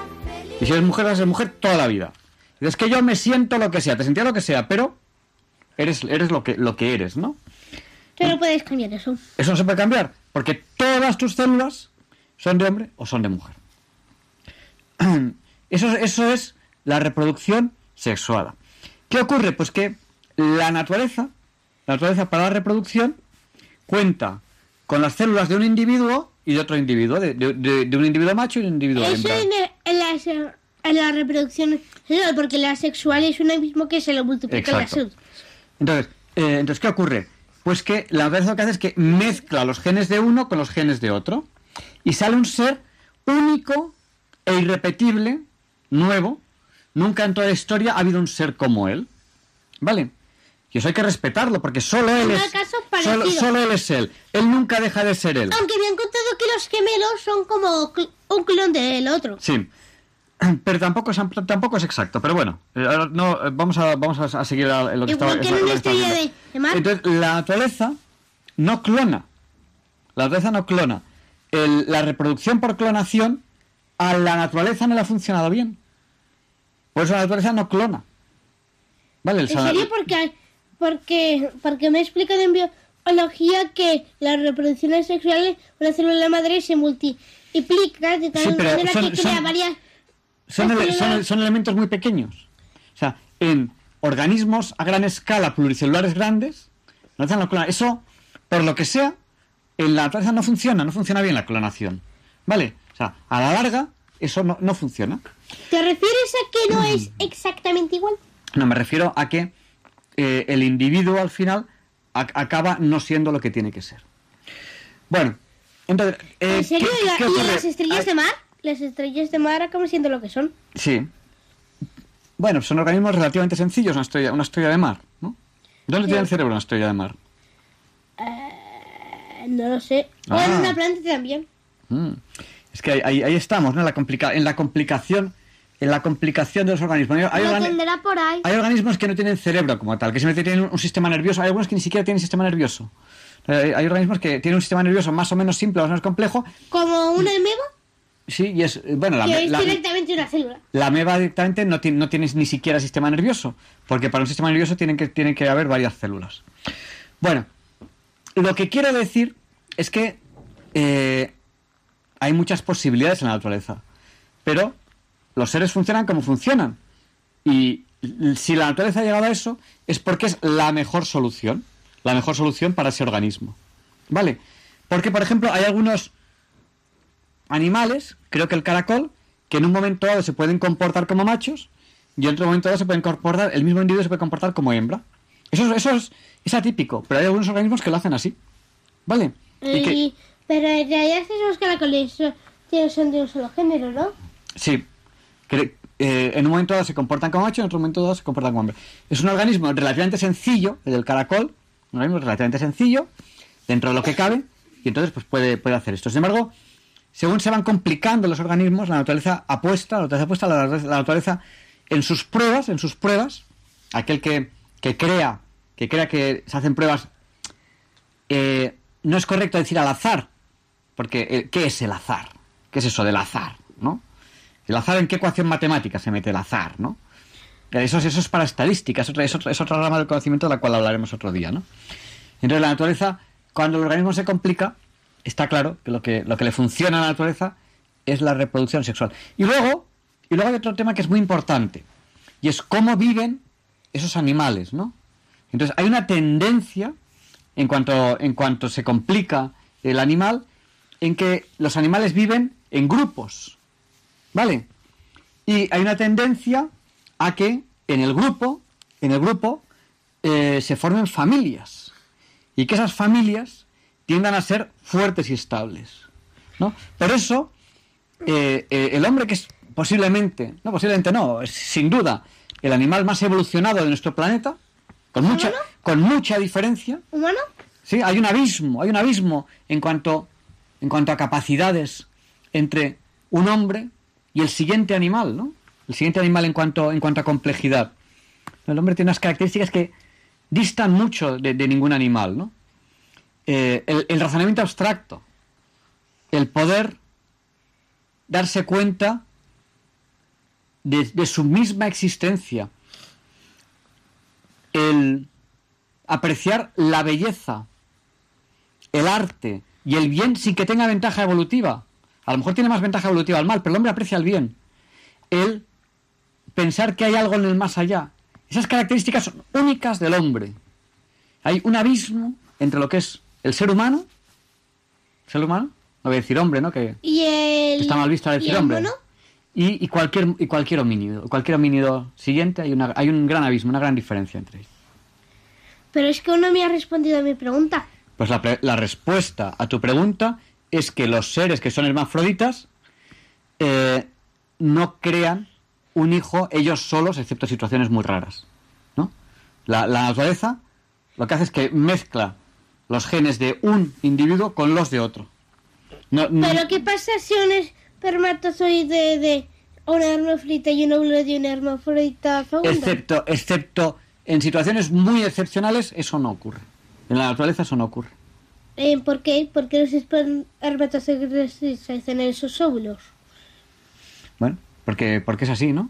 y si eres mujer vas a ser mujer toda la vida. Es que yo me siento lo que sea, te sentía lo que sea, pero eres, eres lo, que, lo que eres, ¿no? Tú no puedes cambiar eso. Eso no se puede cambiar, porque todas tus células son de hombre o son de mujer. [clears throat] Eso, eso es la reproducción sexuada. ¿Qué ocurre? Pues que la naturaleza, la naturaleza para la reproducción, cuenta con las células de un individuo y de otro individuo, de, de- un individuo macho y de un individuo Eso en, el- en la, en la reproducción sexual, porque la sexual es uno mismo que se lo multiplica en la Exacto. salud. Entonces, eh, entonces, ¿qué ocurre? Pues que la naturaleza lo que hace es que mezcla los genes de uno con los genes de otro y sale un ser único e irrepetible, nuevo. Nunca en toda la historia ha habido un ser como él. ¿Vale? Y eso hay que respetarlo porque solo él es. Solo, solo él es él. Él nunca deja de ser él. Aunque me han contado que los gemelos son como un clon del otro. Sí. [clears throat] Pero tampoco es, tampoco es exacto. Pero bueno, eh, no, eh, vamos a, vamos a, seguir a- lo que estaba que lo de, de mar. Entonces, la naturaleza no clona. La naturaleza no clona. El- la reproducción por clonación a la naturaleza no le ha funcionado bien. Por eso la naturaleza no clona. ¿Vale? El ¿En sa- serio? Porque, porque, porque me he explicado en biología que la reproducción sexual una célula madre se multiplica de tal Sí, manera son- que crea son- varias... son, ele- células. son- son elementos muy pequeños. O sea, en organismos a gran escala, pluricelulares grandes, la naturaleza no clona. Eso, por lo que sea, en la naturaleza no funciona, no funciona bien la clonación. ¿Vale? O sea, a la larga, eso no, no funciona. ¿Te refieres a que no es [clears throat] exactamente igual? No, me refiero a que eh, el individuo al final ac- acaba no siendo lo que tiene que ser. Bueno, entonces... eh, ¿En serio? ¿qué- ¿Y la- qué ¿Y ocurre? las estrellas de mar? Las estrellas de mar acaban siendo lo que son. Sí. Bueno, son organismos relativamente sencillos, una estrella, una estrella de mar, ¿no? ¿Dónde Sí. tiene el cerebro una estrella de mar? No lo sé. O Ah. en una planta también. Mm. Es que ahí, ahí- ahí estamos, ¿no? En la, complica- en la complicación en la complicación de los organismos. Hay, Lo organi- tendrá por ahí. hay organismos que no tienen cerebro como tal, que simplemente tienen un, sistema nervioso. Hay algunos que ni siquiera tienen sistema nervioso. Eh, hay organismos que tienen un sistema nervioso más o menos simple, más o menos complejo. Como un ameba, Sí, y es. eh, Bueno, la, es la- directamente una célula. la ameba directamente no, tiene, no tienes ni siquiera sistema nervioso, porque para un sistema nervioso tienen que, tienen que haber varias células. Bueno, lo que quiero decir es que eh, hay muchas posibilidades en la naturaleza, pero los seres funcionan como funcionan. Y si la naturaleza ha llegado a eso, es porque es la mejor solución, la mejor solución para ese organismo. ¿Vale? Porque, por ejemplo, hay algunos animales, creo que el caracol, que en un momento dado se pueden comportar como machos y en otro momento dado se pueden comportar, el mismo individuo se puede comportar como hembra. Eso, es- eso es, es atípico, pero hay algunos organismos que lo hacen así. ¿Vale? Y que- pero en realidad esos caracoles son, de un solo género, ¿no? Sí. Que, eh, en un momento dado se comportan como macho y en otro momento dado se comportan como hombre. Es un organismo relativamente sencillo, el del caracol, un organismo relativamente sencillo, dentro de lo que cabe, y entonces pues puede, puede hacer esto. Sin embargo, según se van complicando los organismos, la naturaleza apuesta, la naturaleza apuesta, la, naturaleza- en sus pruebas, en sus pruebas, aquel que, que crea, que crea que se hacen pruebas, eh, no es correcto decir al azar, porque eh, ¿qué es el azar? ¿Qué es eso del azar? ¿No? ¿El azar en qué ecuación matemática se mete el azar? ¿no? Eso, es- eso es para estadística, es otra, es, otra, es otra rama del conocimiento de la cual hablaremos otro día. ¿no? Entonces la naturaleza, cuando el organismo se complica, está claro que lo que, lo que le funciona a la naturaleza es la reproducción sexual. Y luego, y luego hay otro tema que es muy importante, y es cómo viven esos animales, ¿no? Entonces hay una tendencia, en cuanto, en cuanto se complica el animal, en que los animales viven en grupos, ¿vale? Y hay una tendencia a que en el grupo, en el grupo, eh, se formen familias y que esas familias tiendan a ser fuertes y estables, ¿no? Por eso eh, eh, el hombre que es posiblemente, no posiblemente no, es sin duda el animal más evolucionado de nuestro planeta, con mucha, con mucha diferencia, ¿Humano? Sí, hay un abismo, hay un abismo en cuanto, en cuanto a capacidades entre un hombre y el siguiente animal, ¿no? El siguiente animal en cuanto, en cuanto a complejidad. El hombre tiene unas características que distan mucho de, de ningún animal, ¿no? Eh, el, razonamiento abstracto, el poder darse cuenta de, de su misma existencia, el apreciar la belleza, el arte y el bien sin que tenga ventaja evolutiva. A lo mejor tiene más ventaja evolutiva el mal, pero el hombre aprecia el bien. El pensar que hay algo en el más allá. Esas características son únicas del hombre. Hay un abismo entre lo que es el ser humano, ser humano, no voy a decir hombre, ¿no? Que Y el... está mal visto ¿y decir el hombre. mono? Y, y cualquier y cualquier homínido, cualquier homínido siguiente hay una hay un gran abismo, una gran diferencia entre ellos. Pero es que uno me ha respondido a mi pregunta. Pues la, respuesta a tu pregunta es que los seres que son hermafroditas eh, no crean un hijo ellos solos, excepto situaciones muy raras. ¿no? La, la naturaleza lo que hace es que mezcla los genes de un individuo con los de otro. No- no- ¿Pero qué pasa si un espermatozoide de una hermafrodita y un óvulo de una hermafrodita segunda? excepto, excepto en situaciones muy excepcionales, eso no ocurre. En la naturaleza eso no ocurre. Eh, ¿Por qué? Porque los espermatozoides se hacen en esos óvulos. Bueno, porque, porque es así, ¿no?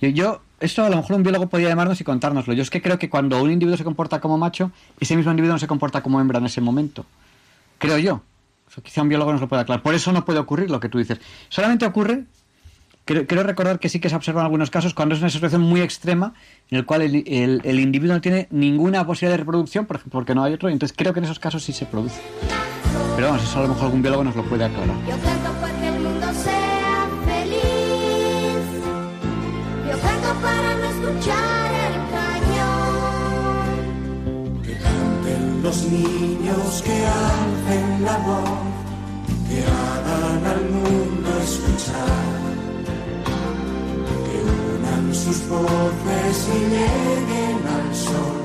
Yo, yo, esto a lo mejor un biólogo podría llamarnos y contárnoslo. Yo es que creo que cuando un individuo se comporta como macho, ese mismo individuo no se comporta como hembra en ese momento. Creo yo. Eso quizá un biólogo nos lo pueda aclarar. Por eso no puede ocurrir lo que tú dices. Solamente ocurre, creo, recordar que sí que se observa en algunos casos, cuando es una situación muy extrema en el cual el, el- individuo no tiene ninguna posibilidad de reproducción, por ejemplo, porque no hay otro, entonces creo que en esos casos sí se produce. Pero vamos, eso a lo mejor algún biólogo nos lo puede aclarar. Los niños que hacen la voz, que hagan al mundo escuchar, que unan sus voces y lleguen al sol,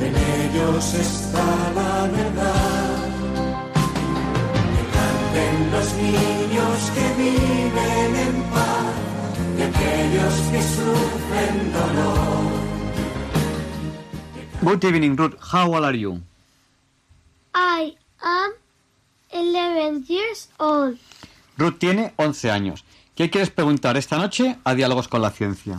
en ellos está la verdad. Que canten los niños que viven en paz, y aquellos que sufren dolor. Good evening, Ruth. How are you? I am 11 years old. Ruth tiene 11 años. ¿Qué quieres preguntar esta noche a Diálogos con la Ciencia?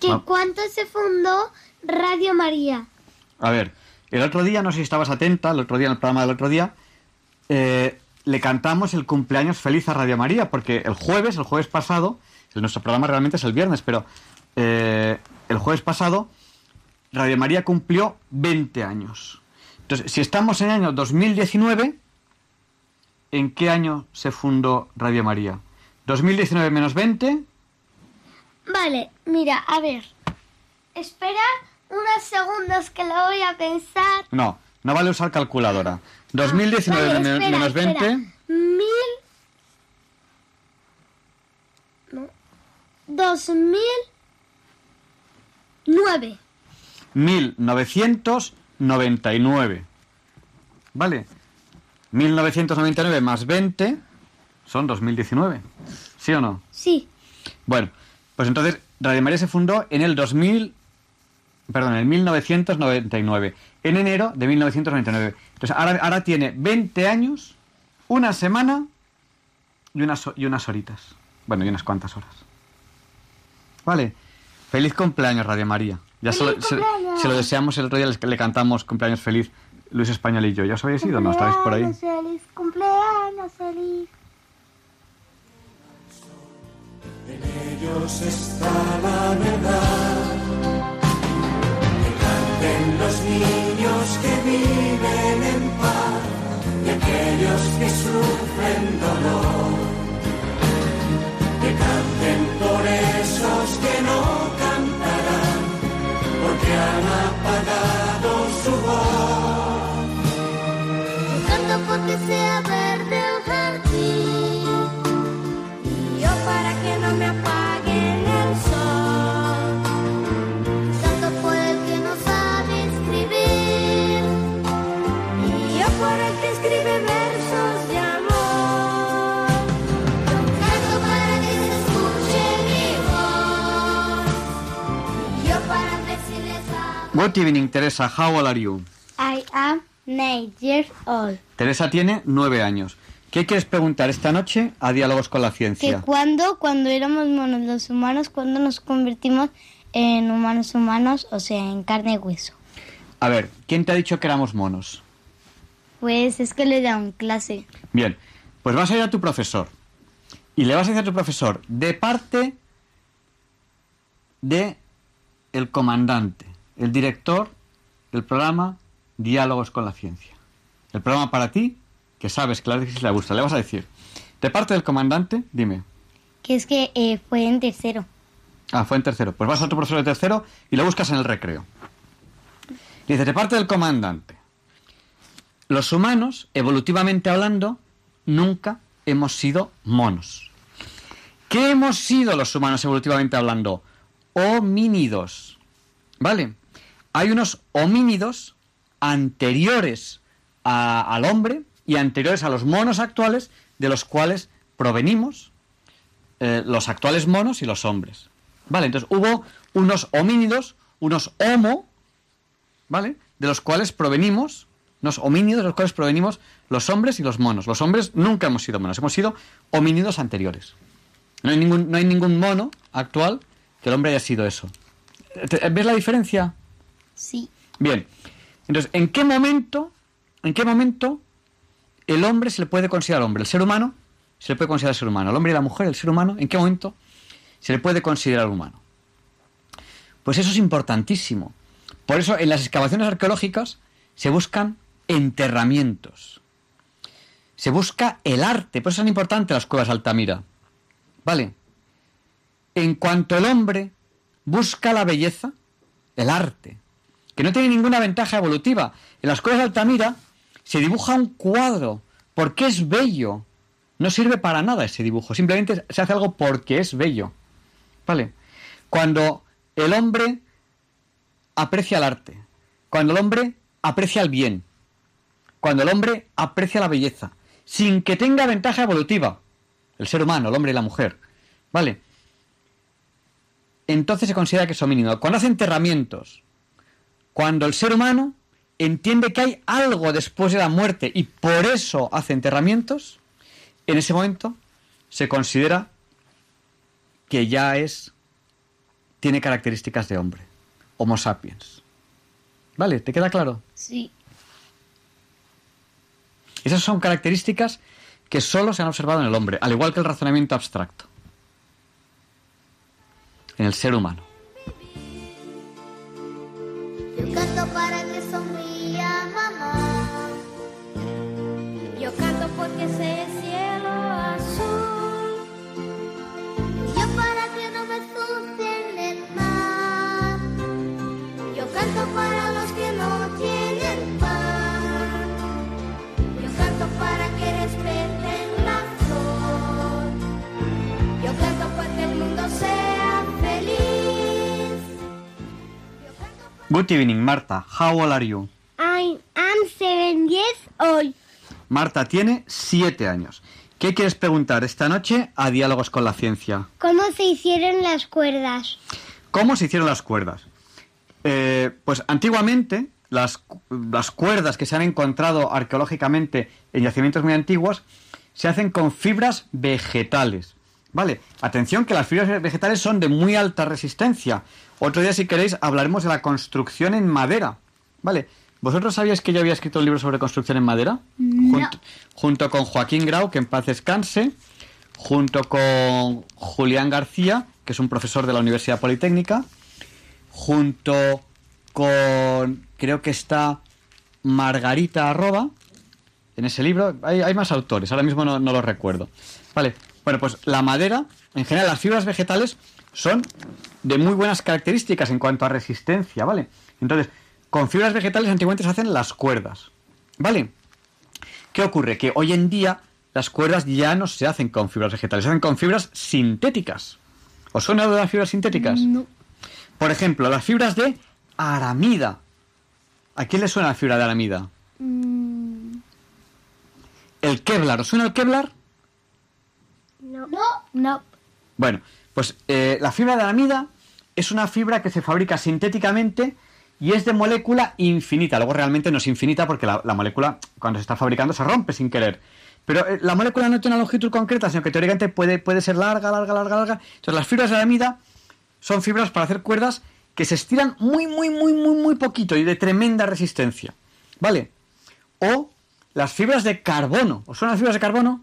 ¿Que Ah. cuándo se fundó Radio María? A ver, el otro día, no sé si estabas atenta, el otro día, en el programa del otro día, eh, le cantamos el cumpleaños feliz a Radio María, porque el jueves, el jueves pasado, el- nuestro programa realmente es el viernes, pero eh, el jueves pasado, Radio María cumplió 20 años. Entonces, si estamos en el año 2019, ¿en qué año se fundó Radio María? 2019 menos 20, Vale, mira, a ver. Espera unos segundos que lo voy a pensar. no, no vale usar calculadora. 2019 Vale, men- espera, menos espera. 20, Mil... No. Dos mil... Nueve. 1999. ¿Vale? 1999 más 20 son 2019. ¿Sí o no? Sí. Bueno, pues entonces Radio María se fundó en el 2000, perdón, en el 1999, en enero de 1999. Entonces ahora, ahora tiene 20 años, una semana y unas, y unas horitas. Bueno, y unas cuantas horas. Vale. Feliz cumpleaños, Radio María. Ya se lo, ¡Feliz se- se lo deseamos el otro día, le cantamos cumpleaños feliz Luis Español y yo. ¿Ya os habéis ido? ¿No estáis por ahí? Cumpleaños feliz, cumpleaños feliz. En ellos está la verdad. Que canten los niños que viven en paz y aquellos que sufren dolor. Que canten por esos que no han apagado su voz. Canto porque sea verde el jardín. Y yo para que no me apaguen Good evening, Teresa. How old are you? I am nine years old. Teresa tiene nueve años. ¿Qué quieres preguntar esta noche a Diálogos con la Que Ciencia? cuando, cuando éramos monos los humanos, cuando nos convertimos en humanos humanos, o sea, en carne y hueso. A ver, ¿quién te ha dicho que éramos monos? Pues es que le dan clase. Bien, pues vas a ir a tu profesor. Y le vas a decir a tu profesor, de parte de el comandante, el director del programa Diálogos con la Ciencia. El programa para ti, que sabes que la que le gusta. Le vas a decir, de parte del comandante, dime. Que es que eh, fue en tercero. Ah, fue en tercero. Pues vas a tu profesor de tercero y lo buscas en el recreo. Dice, de parte del comandante. Los humanos, evolutivamente hablando, nunca hemos sido monos. ¿Qué hemos sido los humanos evolutivamente hablando? Homínidos. ¿Vale? Hay unos homínidos anteriores al hombre y anteriores a los monos actuales, de los cuales provenimos eh, los actuales monos y los hombres. ¿Vale? Entonces hubo unos homínidos, unos homo, ¿vale? De los cuales provenimos, unos homínidos de los cuales provenimos los hombres y los monos. Los hombres nunca hemos sido monos, hemos sido homínidos anteriores. No hay ningún, no hay ningún mono actual que el hombre haya sido eso. ¿Te- ¿Ves la diferencia? Sí. Bien. Entonces, ¿en qué momento, en qué momento el hombre se le puede considerar hombre? El ser humano se le puede considerar ser humano. El hombre y la mujer, el ser humano, ¿en qué momento se le puede considerar humano? Pues eso es importantísimo. Por eso en las excavaciones arqueológicas se buscan enterramientos. Se busca el arte, por eso son importantes las cuevas Altamira. ¿Vale? En cuanto el hombre busca la belleza, el arte, que no tiene ninguna ventaja evolutiva. En las cuevas de Altamira se dibuja un cuadro porque es bello. No sirve para nada ese dibujo, simplemente se hace algo porque es bello. ¿Vale? Cuando el hombre aprecia el arte, cuando el hombre aprecia el bien, cuando el hombre aprecia la belleza, sin que tenga ventaja evolutiva. el ser humano, el hombre y la mujer. ¿Vale? Entonces se considera que es homínido. Cuando hace enterramientos, cuando el ser humano entiende que hay algo después de la muerte y por eso hace enterramientos, en ese momento se considera que ya es tiene características de hombre, Homo sapiens. ¿Vale? ¿Te queda claro? Sí. Esas son características que solo se han observado en el hombre, al igual que el razonamiento abstracto. En el ser humano. Canto para que sonría mamá. Yo canto porque sé Good evening, Marta. How old are you? I am seven years old. Marta tiene siete años. ¿Qué quieres preguntar esta noche a Diálogos con la Ciencia? ¿Cómo se hicieron las cuerdas? ¿Cómo se hicieron las cuerdas? Eh, pues antiguamente las, las cuerdas que se han encontrado arqueológicamente en yacimientos muy antiguos se hacen con fibras vegetales. Vale, atención que las fibras vegetales son de muy alta resistencia. Otro día, si queréis, hablaremos de la construcción en madera. Vale, ¿vosotros sabíais que yo había escrito un libro sobre construcción en madera? Junto, junto con Joaquín Grau, que en paz descanse, junto con Julián García, que es un profesor de la Universidad Politécnica, junto con, creo que está Margarita Arroba, en ese libro. Hay, hay más autores, ahora mismo no, no los recuerdo. Vale, bueno, pues la madera, en general las fibras vegetales son de muy buenas características en cuanto a resistencia, ¿vale? Entonces, con fibras vegetales antiguamente se hacen las cuerdas, ¿vale? ¿Qué ocurre? Que hoy en día las cuerdas ya no se hacen con fibras vegetales, se hacen con fibras sintéticas. ¿Os suena de las fibras sintéticas? No. Por ejemplo, las fibras de aramida. ¿A quién le suena la fibra de aramida? Mm, El Kevlar. ¿Os suena el Kevlar? No. no. Bueno, pues eh, la fibra de aramida es una fibra que se fabrica sintéticamente y es de molécula infinita. Luego realmente no es infinita porque la, la molécula cuando se está fabricando se rompe sin querer. Pero eh, la molécula no tiene una longitud concreta, sino que teóricamente puede, puede ser larga, larga, larga, larga. Entonces las fibras de aramida son fibras para hacer cuerdas que se estiran muy, muy, muy, muy, muy poquito y de tremenda resistencia. ¿Vale? O las fibras de carbono. ¿Os suenan las fibras de carbono?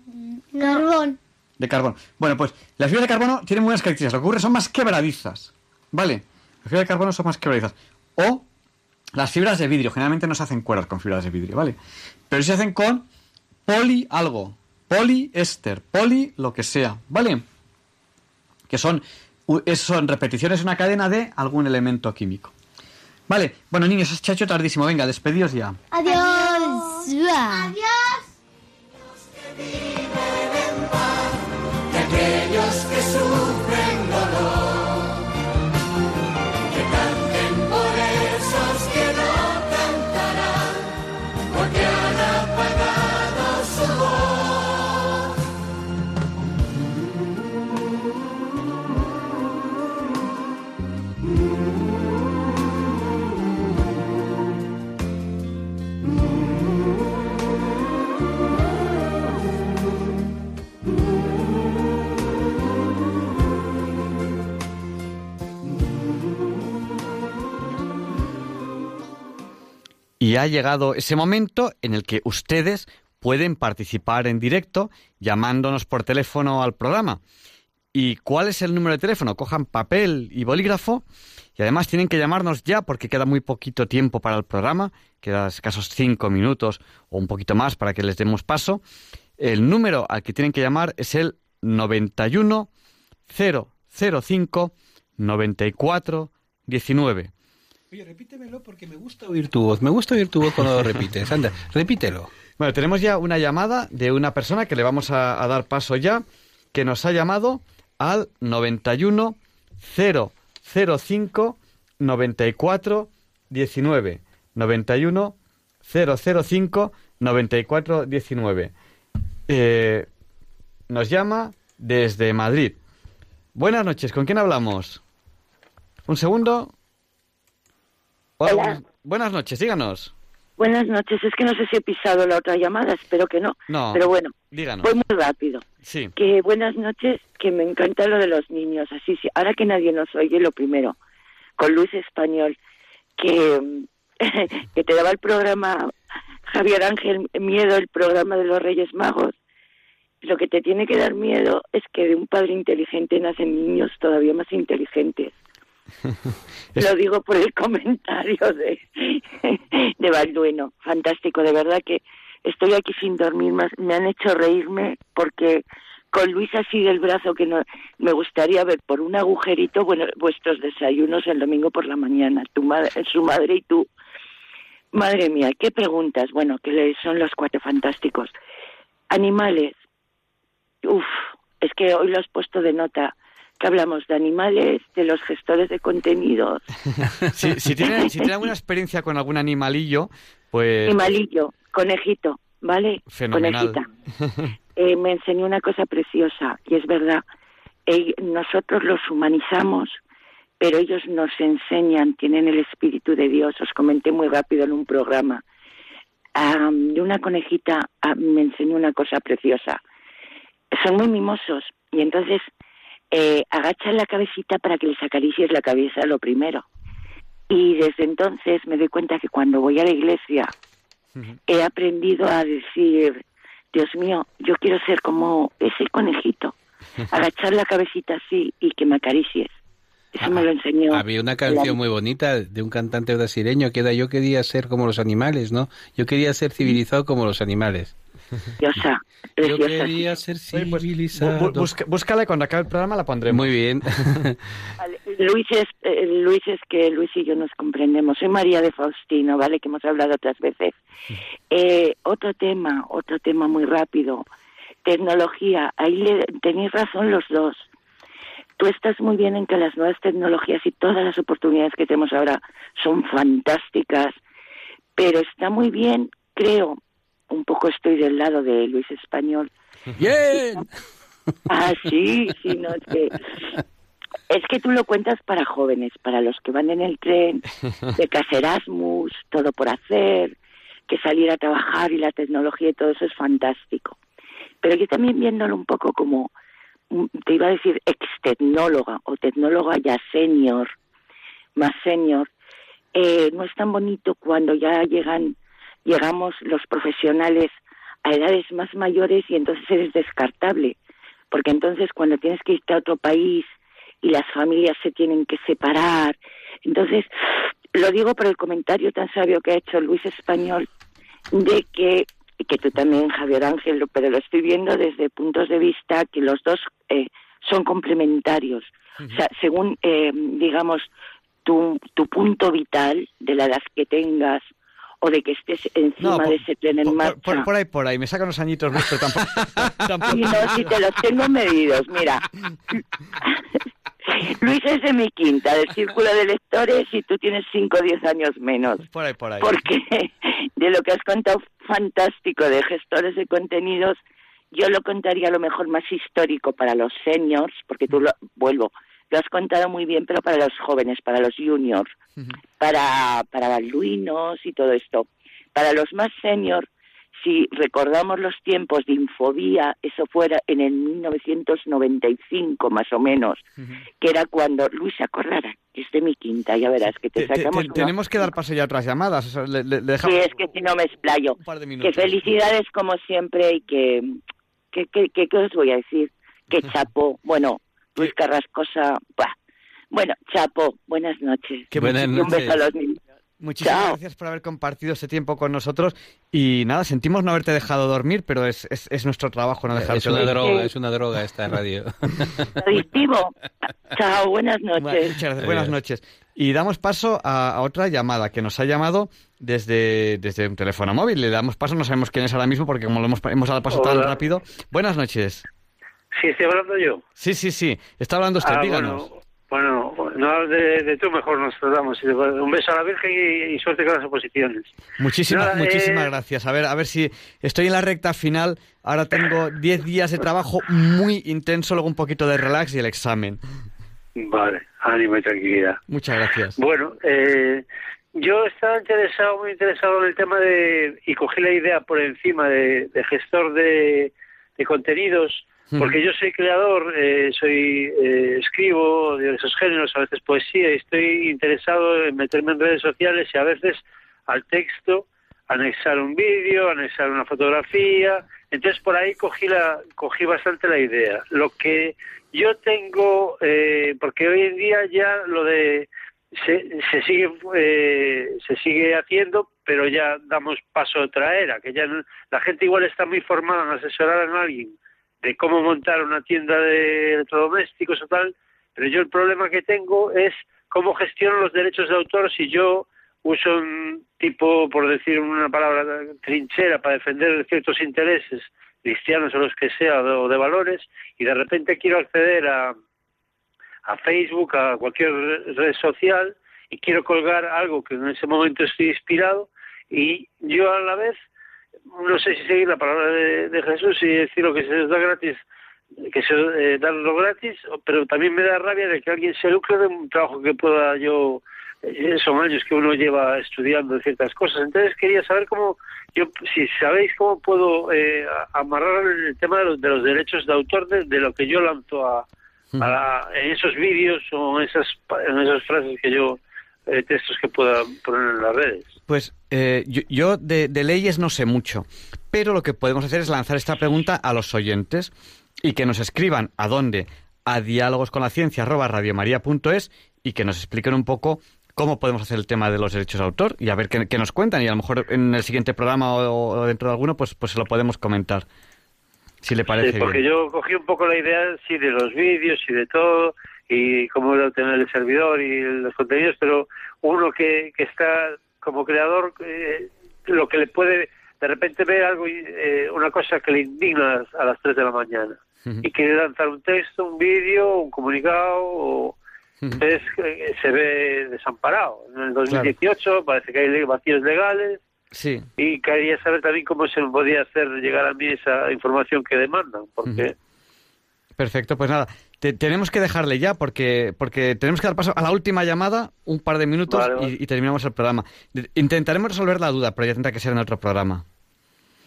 Carbón. De carbono. Bueno, pues las fibras de carbono tienen buenas características. Lo que ocurre son más quebradizas. ¿Vale? Las fibras de carbono son más quebradizas. O las fibras de vidrio. Generalmente no se hacen cuerdas con fibras de vidrio, ¿vale? Pero se hacen con poli algo. Poliéster. Poli lo que sea. ¿Vale? Que son, repeticiones en una cadena de algún elemento químico. Vale. Bueno, niños, es chacho tardísimo. Venga, despedidos ya. Adiós. Adiós. de aquellos Y ha llegado ese momento en el que ustedes pueden participar en directo llamándonos por teléfono al programa. ¿Y cuál es el número de teléfono? Cojan papel y bolígrafo y además tienen que llamarnos ya porque queda muy poquito tiempo para el programa, quedan escasos cinco minutos o un poquito más para que les demos paso. El número al que tienen que llamar es el 91 005 94 19. Repítemelo porque me gusta oír tu voz. Me gusta oír tu voz cuando lo repites. Anda, repítelo. Bueno, tenemos ya una llamada de una persona que le vamos a, dar paso ya, que nos ha llamado al 91 005 94 19. 91 005 94 19. Eh, nos llama desde Madrid. Buenas noches, ¿con quién hablamos? Un segundo. Hola, Hola. Buenas, buenas noches, díganos. Buenas noches, es que no sé si he pisado la otra llamada, espero que no. No, Pero bueno, díganos. voy muy rápido. Sí. Que buenas noches, que me encanta lo de los niños, así sí. Ahora que nadie nos oye, lo primero, con Luis Español, que, [laughs] que te daba el programa Javier Ángel Miedo, el programa de los Reyes Magos. Lo que te tiene que dar miedo es que de un padre inteligente nacen niños todavía más inteligentes. [laughs] Lo digo por el comentario de, [laughs] de Balduino. Fantástico, de verdad que estoy aquí sin dormir más. Me han hecho reírme porque con Luis así del brazo que no, me gustaría ver por un agujerito bueno, vuestros desayunos el domingo por la mañana, tu madre, su madre y tú. Madre mía, qué preguntas. Bueno, que le- son los cuatro fantásticos. Animales. Uf, es que hoy lo has puesto de nota. Que hablamos de animales, de los gestores de contenidos, [laughs] Si, si tiene, si tiene alguna experiencia con algún animalillo, pues... Animalillo, conejito, ¿vale? Fenomenal. Conejita. Eh, me enseñó una cosa preciosa, y es verdad. Eh, nosotros los humanizamos, pero ellos nos enseñan, tienen el espíritu de Dios. Os comenté muy rápido en un programa. Am, de una conejita ah, me enseñó una cosa preciosa. Son muy mimosos, y entonces eh, la cabecita para que les acaricies la cabeza lo primero. Y desde entonces me doy cuenta que cuando voy a la iglesia he aprendido a decir, Dios mío, yo quiero ser como ese conejito, [laughs] agachar la cabecita así y que me acaricies. Eso me lo enseñó. Había una canción muy bonita de un cantante brasileño que era yo quería ser como los animales, ¿no? Yo quería ser civilizado como los animales. Preciosa, Yo quería ser Oye, pues, búscala y cuando acabe el programa la pondremos. Muy bien. [laughs] Vale, Luis es, eh, Luis es que Luis y yo nos comprendemos. Soy María de Faustino, ¿vale? Que hemos hablado otras veces. Eh, otro tema, otro tema muy rápido. Tecnología. Ahí le, tenéis razón los dos. Tú estás muy bien en que las nuevas tecnologías y todas las oportunidades que tenemos ahora son fantásticas, pero está muy bien, creo, un poco estoy del lado de Luis Español, Bien. Ah, sí, sí, no, es que, es que tú lo cuentas para jóvenes, para los que van en el tren, de que hacer Erasmus, todo por hacer, que salir a trabajar y la tecnología y todo eso es fantástico. Pero yo también viéndolo un poco como, mm, te iba a decir, ex-tecnóloga o tecnóloga ya senior, más senior, eh, no es tan bonito cuando ya llegan, llegamos los profesionales a edades más mayores y entonces eres descartable, porque entonces cuando tienes que irte a otro país y las familias se tienen que separar, entonces lo digo por el comentario tan sabio que ha hecho Luis Español de que que tú también Javier Ángel, pero lo estoy viendo desde puntos de vista que los dos eh, son complementarios, o sea, según eh, digamos tu, tu punto vital de la edad que tengas o de que estés encima No, por- de ese tren en marcha. Por, por ahí, por ahí. Me sacan unos añitos, pero tampoco... [laughs] tampoco- no, si te los tengo medidos, mira. [laughs] Luis es de mi quinta, del círculo de lectores, y tú tienes 5 o 10 años menos. Por ahí, por ahí. Porque [laughs] de lo que has contado fantástico de gestores de contenidos, yo lo contaría a lo mejor más histórico para los seniors, porque tú lo, vuelvo, lo has contado muy bien, pero para los jóvenes, para los juniors, para, para balduinos y todo esto. Para los más senior, si recordamos los tiempos de Infobía, eso fuera en el 1995 más o menos, que era cuando Luis que es de mi quinta, ya verás que te, sacamos te- tenemos que dar paso ya a otras llamadas. o sea, le, le- le dejamos... Sí, es que si no me explayo. par de Que minutos. felicidades como siempre y que, que, que, que- ¿qué os voy a decir? Que [laughs] chapo, bueno, Luis Carrascosa, bueno, chapo, buenas noches. Que Buenas Y un beso a noches. los niños. Muchísimas Chao. gracias por haber compartido este tiempo con nosotros. Y nada, sentimos no haberte dejado dormir, pero es, es, es nuestro trabajo no dejarte Es una dormir. droga, es una droga esta radio. [laughs] Adictivo. Chao, buenas Bueno, noches. Muchas gracias, buenas noches. Y damos paso a, a otra llamada que nos ha llamado desde, desde un teléfono móvil. Le damos paso, no sabemos quién es ahora mismo porque como lo hemos, hemos dado paso tan rápido. Buenas noches. Sí, estoy hablando yo. Sí, sí, sí. Está hablando usted, Ah, díganos. bueno, Bueno, no de, de tú mejor nos tratamos. Un beso a la Virgen y, y suerte con las oposiciones. Muchísimas, Nada, muchísimas eh, gracias. A ver, a ver si estoy en la recta final. Ahora tengo 10 días de trabajo muy intenso, luego un poquito de relax y el examen. Vale, ánimo y tranquilidad. Muchas gracias. Bueno, eh, yo estaba interesado, muy interesado en el tema de, y cogí la idea por encima de, de gestor de, de contenidos, porque yo soy creador, eh, soy eh, escribo de esos géneros, a veces poesía, y estoy interesado en meterme en redes sociales y a veces al texto anexar un vídeo, anexar una fotografía. Entonces por ahí cogí la cogí bastante la idea. Lo que yo tengo, eh, porque hoy en día ya lo de se, se sigue eh, se sigue haciendo, pero ya damos paso a otra era, que ya la gente igual está muy formada en asesorar a alguien de cómo montar una tienda de electrodomésticos o tal, pero yo el problema que tengo es cómo gestiono los derechos de autor si yo uso un tipo, por decir una palabra, trinchera para defender ciertos intereses cristianos o los que sea, o de valores, y de repente quiero acceder a, a Facebook, a cualquier red social, y quiero colgar algo que en ese momento estoy inspirado, y yo a la vez, no sé si seguir la palabra de, de Jesús y decir lo que se nos da gratis, que se eh, darlo gratis, pero también me da rabia de que alguien se lucre de un trabajo que pueda yo eh, son años que uno lleva estudiando ciertas cosas. Entonces quería saber cómo, yo si sabéis cómo puedo eh, amarrar el tema de los, de los derechos de autor de, de lo que yo lanzo a, a la- en esos vídeos o en esas, en esas frases que yo, eh, textos que pueda poner en las redes. Pues eh, yo, yo de, de leyes no sé mucho, pero lo que podemos hacer es lanzar esta pregunta a los oyentes y que nos escriban a dónde, a diálogosconlaciencia@radiomaria.es y que nos expliquen un poco cómo podemos hacer el tema de los derechos de autor y a ver qué, qué nos cuentan y a lo mejor en el siguiente programa o, o dentro de alguno pues pues se lo podemos comentar si le parece Sí, porque bien. yo cogí un poco la idea, sí, de los vídeos y de todo, y cómo era tener el servidor y los contenidos, pero uno que, que está como creador, eh, lo que le puede, de repente ver algo, eh, una cosa que le indigna a las 3 de la mañana, y quiere lanzar un texto, un vídeo, un comunicado, o... Entonces eh, se ve desamparado. En el 2018 parece que hay vacíos legales, Sí. y quería saber también cómo se me podía hacer llegar a mí esa información que demandan, porque Perfecto, pues nada, te- tenemos que dejarle ya porque, porque tenemos que dar paso a la última llamada, un par de minutos Vale. Y, y terminamos el programa. Intentaremos resolver la duda, pero ya tendrá que ser en otro programa.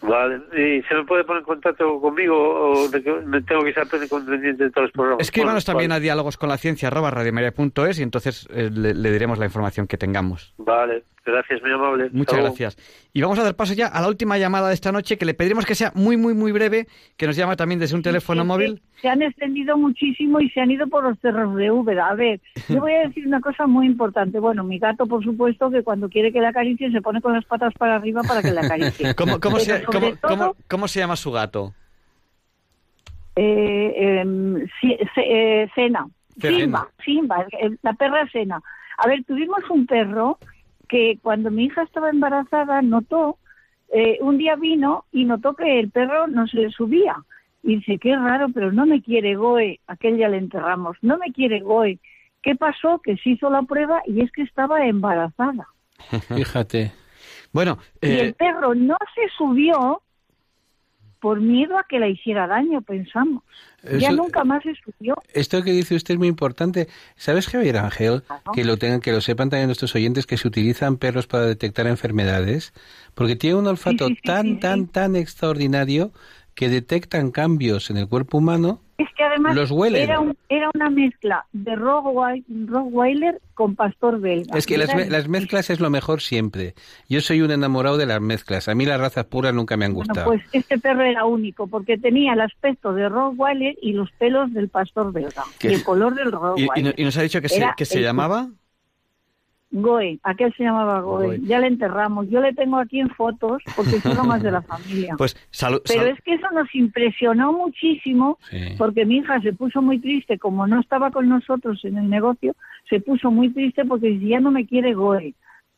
Vale, ¿y se me puede poner en contacto conmigo o me tengo que estar pendiente de todos los programas? Escríbanos Bueno, también a diálogos con la ciencia arroba y entonces eh, le, le diremos la información que tengamos. Vale, gracias, muy amable. Muchas gracias. Y vamos a dar paso ya a la última llamada de esta noche que le pediremos que sea muy, muy, muy breve, que nos llama también desde un teléfono móvil. Se han extendido muchísimo y se han ido por los cerros de Úbeda. A ver, [laughs] yo voy a decir una cosa muy importante. Bueno, mi gato, por supuesto, que cuando quiere que le acaricie se pone con las patas para arriba para que le acaricie. [laughs] ¿Cómo, cómo, se, cómo- todo, cómo- cómo se llama su gato? eh, em, si- se- eh, Cena. Cena. Simba, Simba, la perra Cena. A ver, tuvimos un perro que cuando mi hija estaba embarazada notó, eh, un día vino y notó que el perro no se le subía. Y dice, qué raro, pero no me quiere Goe. Aquel día le enterramos, no me quiere Goe. ¿Qué pasó? Que se hizo la prueba y es que estaba embarazada. [laughs] Fíjate. Bueno, Y eh, el perro no se subió por miedo a que le hiciera daño, pensamos. ya nunca más se subió. Esto que dice usted es muy importante. ¿Sabes, Javier Ángel, que lo tengan, que lo sepan también nuestros oyentes, que se utilizan perros para detectar enfermedades? Porque tienen un olfato Sí, sí, sí, tan, tan, tan extraordinario que detectan cambios en el cuerpo humano. Es que además Los. Era, un- era una mezcla de Rottwei- Rottweiler con pastor belga. Es que las, me- las mezclas es lo mejor siempre. Yo soy un enamorado de las mezclas. A mí las razas puras nunca me han Bueno, gustado. pues este perro era único porque tenía el aspecto de Rottweiler y los pelos del pastor belga. ¿Qué? Y el color del y, y Rottweiler. no- y nos ha dicho que se, que se el- llamaba... Goe, aquel se llamaba Goe. Goe. Ya le enterramos. Yo le tengo aquí en fotos porque [laughs] son más de la familia. Pues salud. Pero es que eso nos impresionó muchísimo porque mi hija se puso muy triste, como no estaba con nosotros en el negocio, se puso muy triste porque ya no me quiere Goe.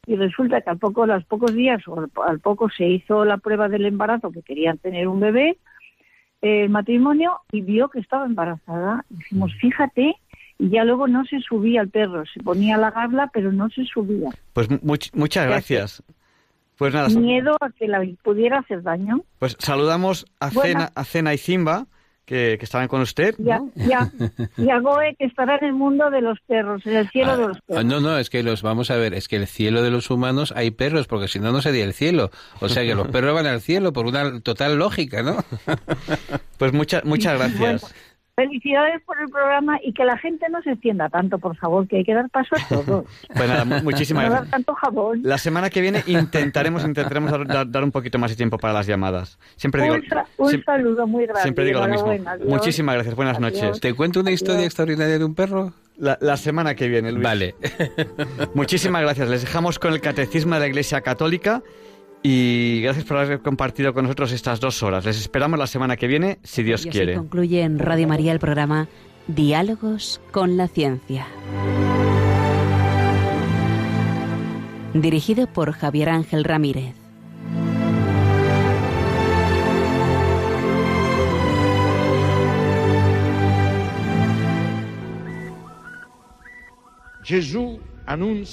Y resulta que al poco, a los pocos días o al, poco se hizo la prueba del embarazo, que querían tener un bebé, el matrimonio, y vio que estaba embarazada. Dijimos, fíjate y ya luego no se subía el perro, se ponía a lagarla, pero no se subía. Pues much- muchas gracias. Pues nada, Miedo a que la pudiera hacer daño. pues saludamos a Bueno. Cena, a Cena y Zimba, que, que estaban con usted. Ya, ¿no? ya. [laughs] Y a Goe que estará en el mundo de los perros, en el cielo de los Ah, perros. No, no, es que los vamos a ver, es que el cielo de los humanos hay perros, porque si no, no sería el cielo. O sea que los [laughs] perros van al cielo por una total lógica, ¿no? Pues muchas muchas gracias. Felicidades por el programa y que la gente no se extienda tanto, por favor, que hay que dar paso a todos. [laughs] Pues nada, mu- muchísimas [laughs] no dar gracias. tanto jabón. La semana que viene intentaremos intentaremos dar, dar- dar un poquito más de tiempo para las llamadas. Siempre digo, un, un saludo muy grande. siempre digo lo mismo. Muchísimas gracias. Buenas Adiós. noches. ¿Te cuento una historia Adiós. extraordinaria de un perro? La, la semana que viene, Luis. Vale. Muchísimas gracias. Les dejamos con el Catecismo de la Iglesia Católica y gracias por haber compartido con nosotros estas dos horas. Les esperamos la semana que viene, si Dios Y así quiere. concluye en Radio María el programa Diálogos con la Ciencia. Dirigido por Javier Ángel Ramírez. Gesù annuncia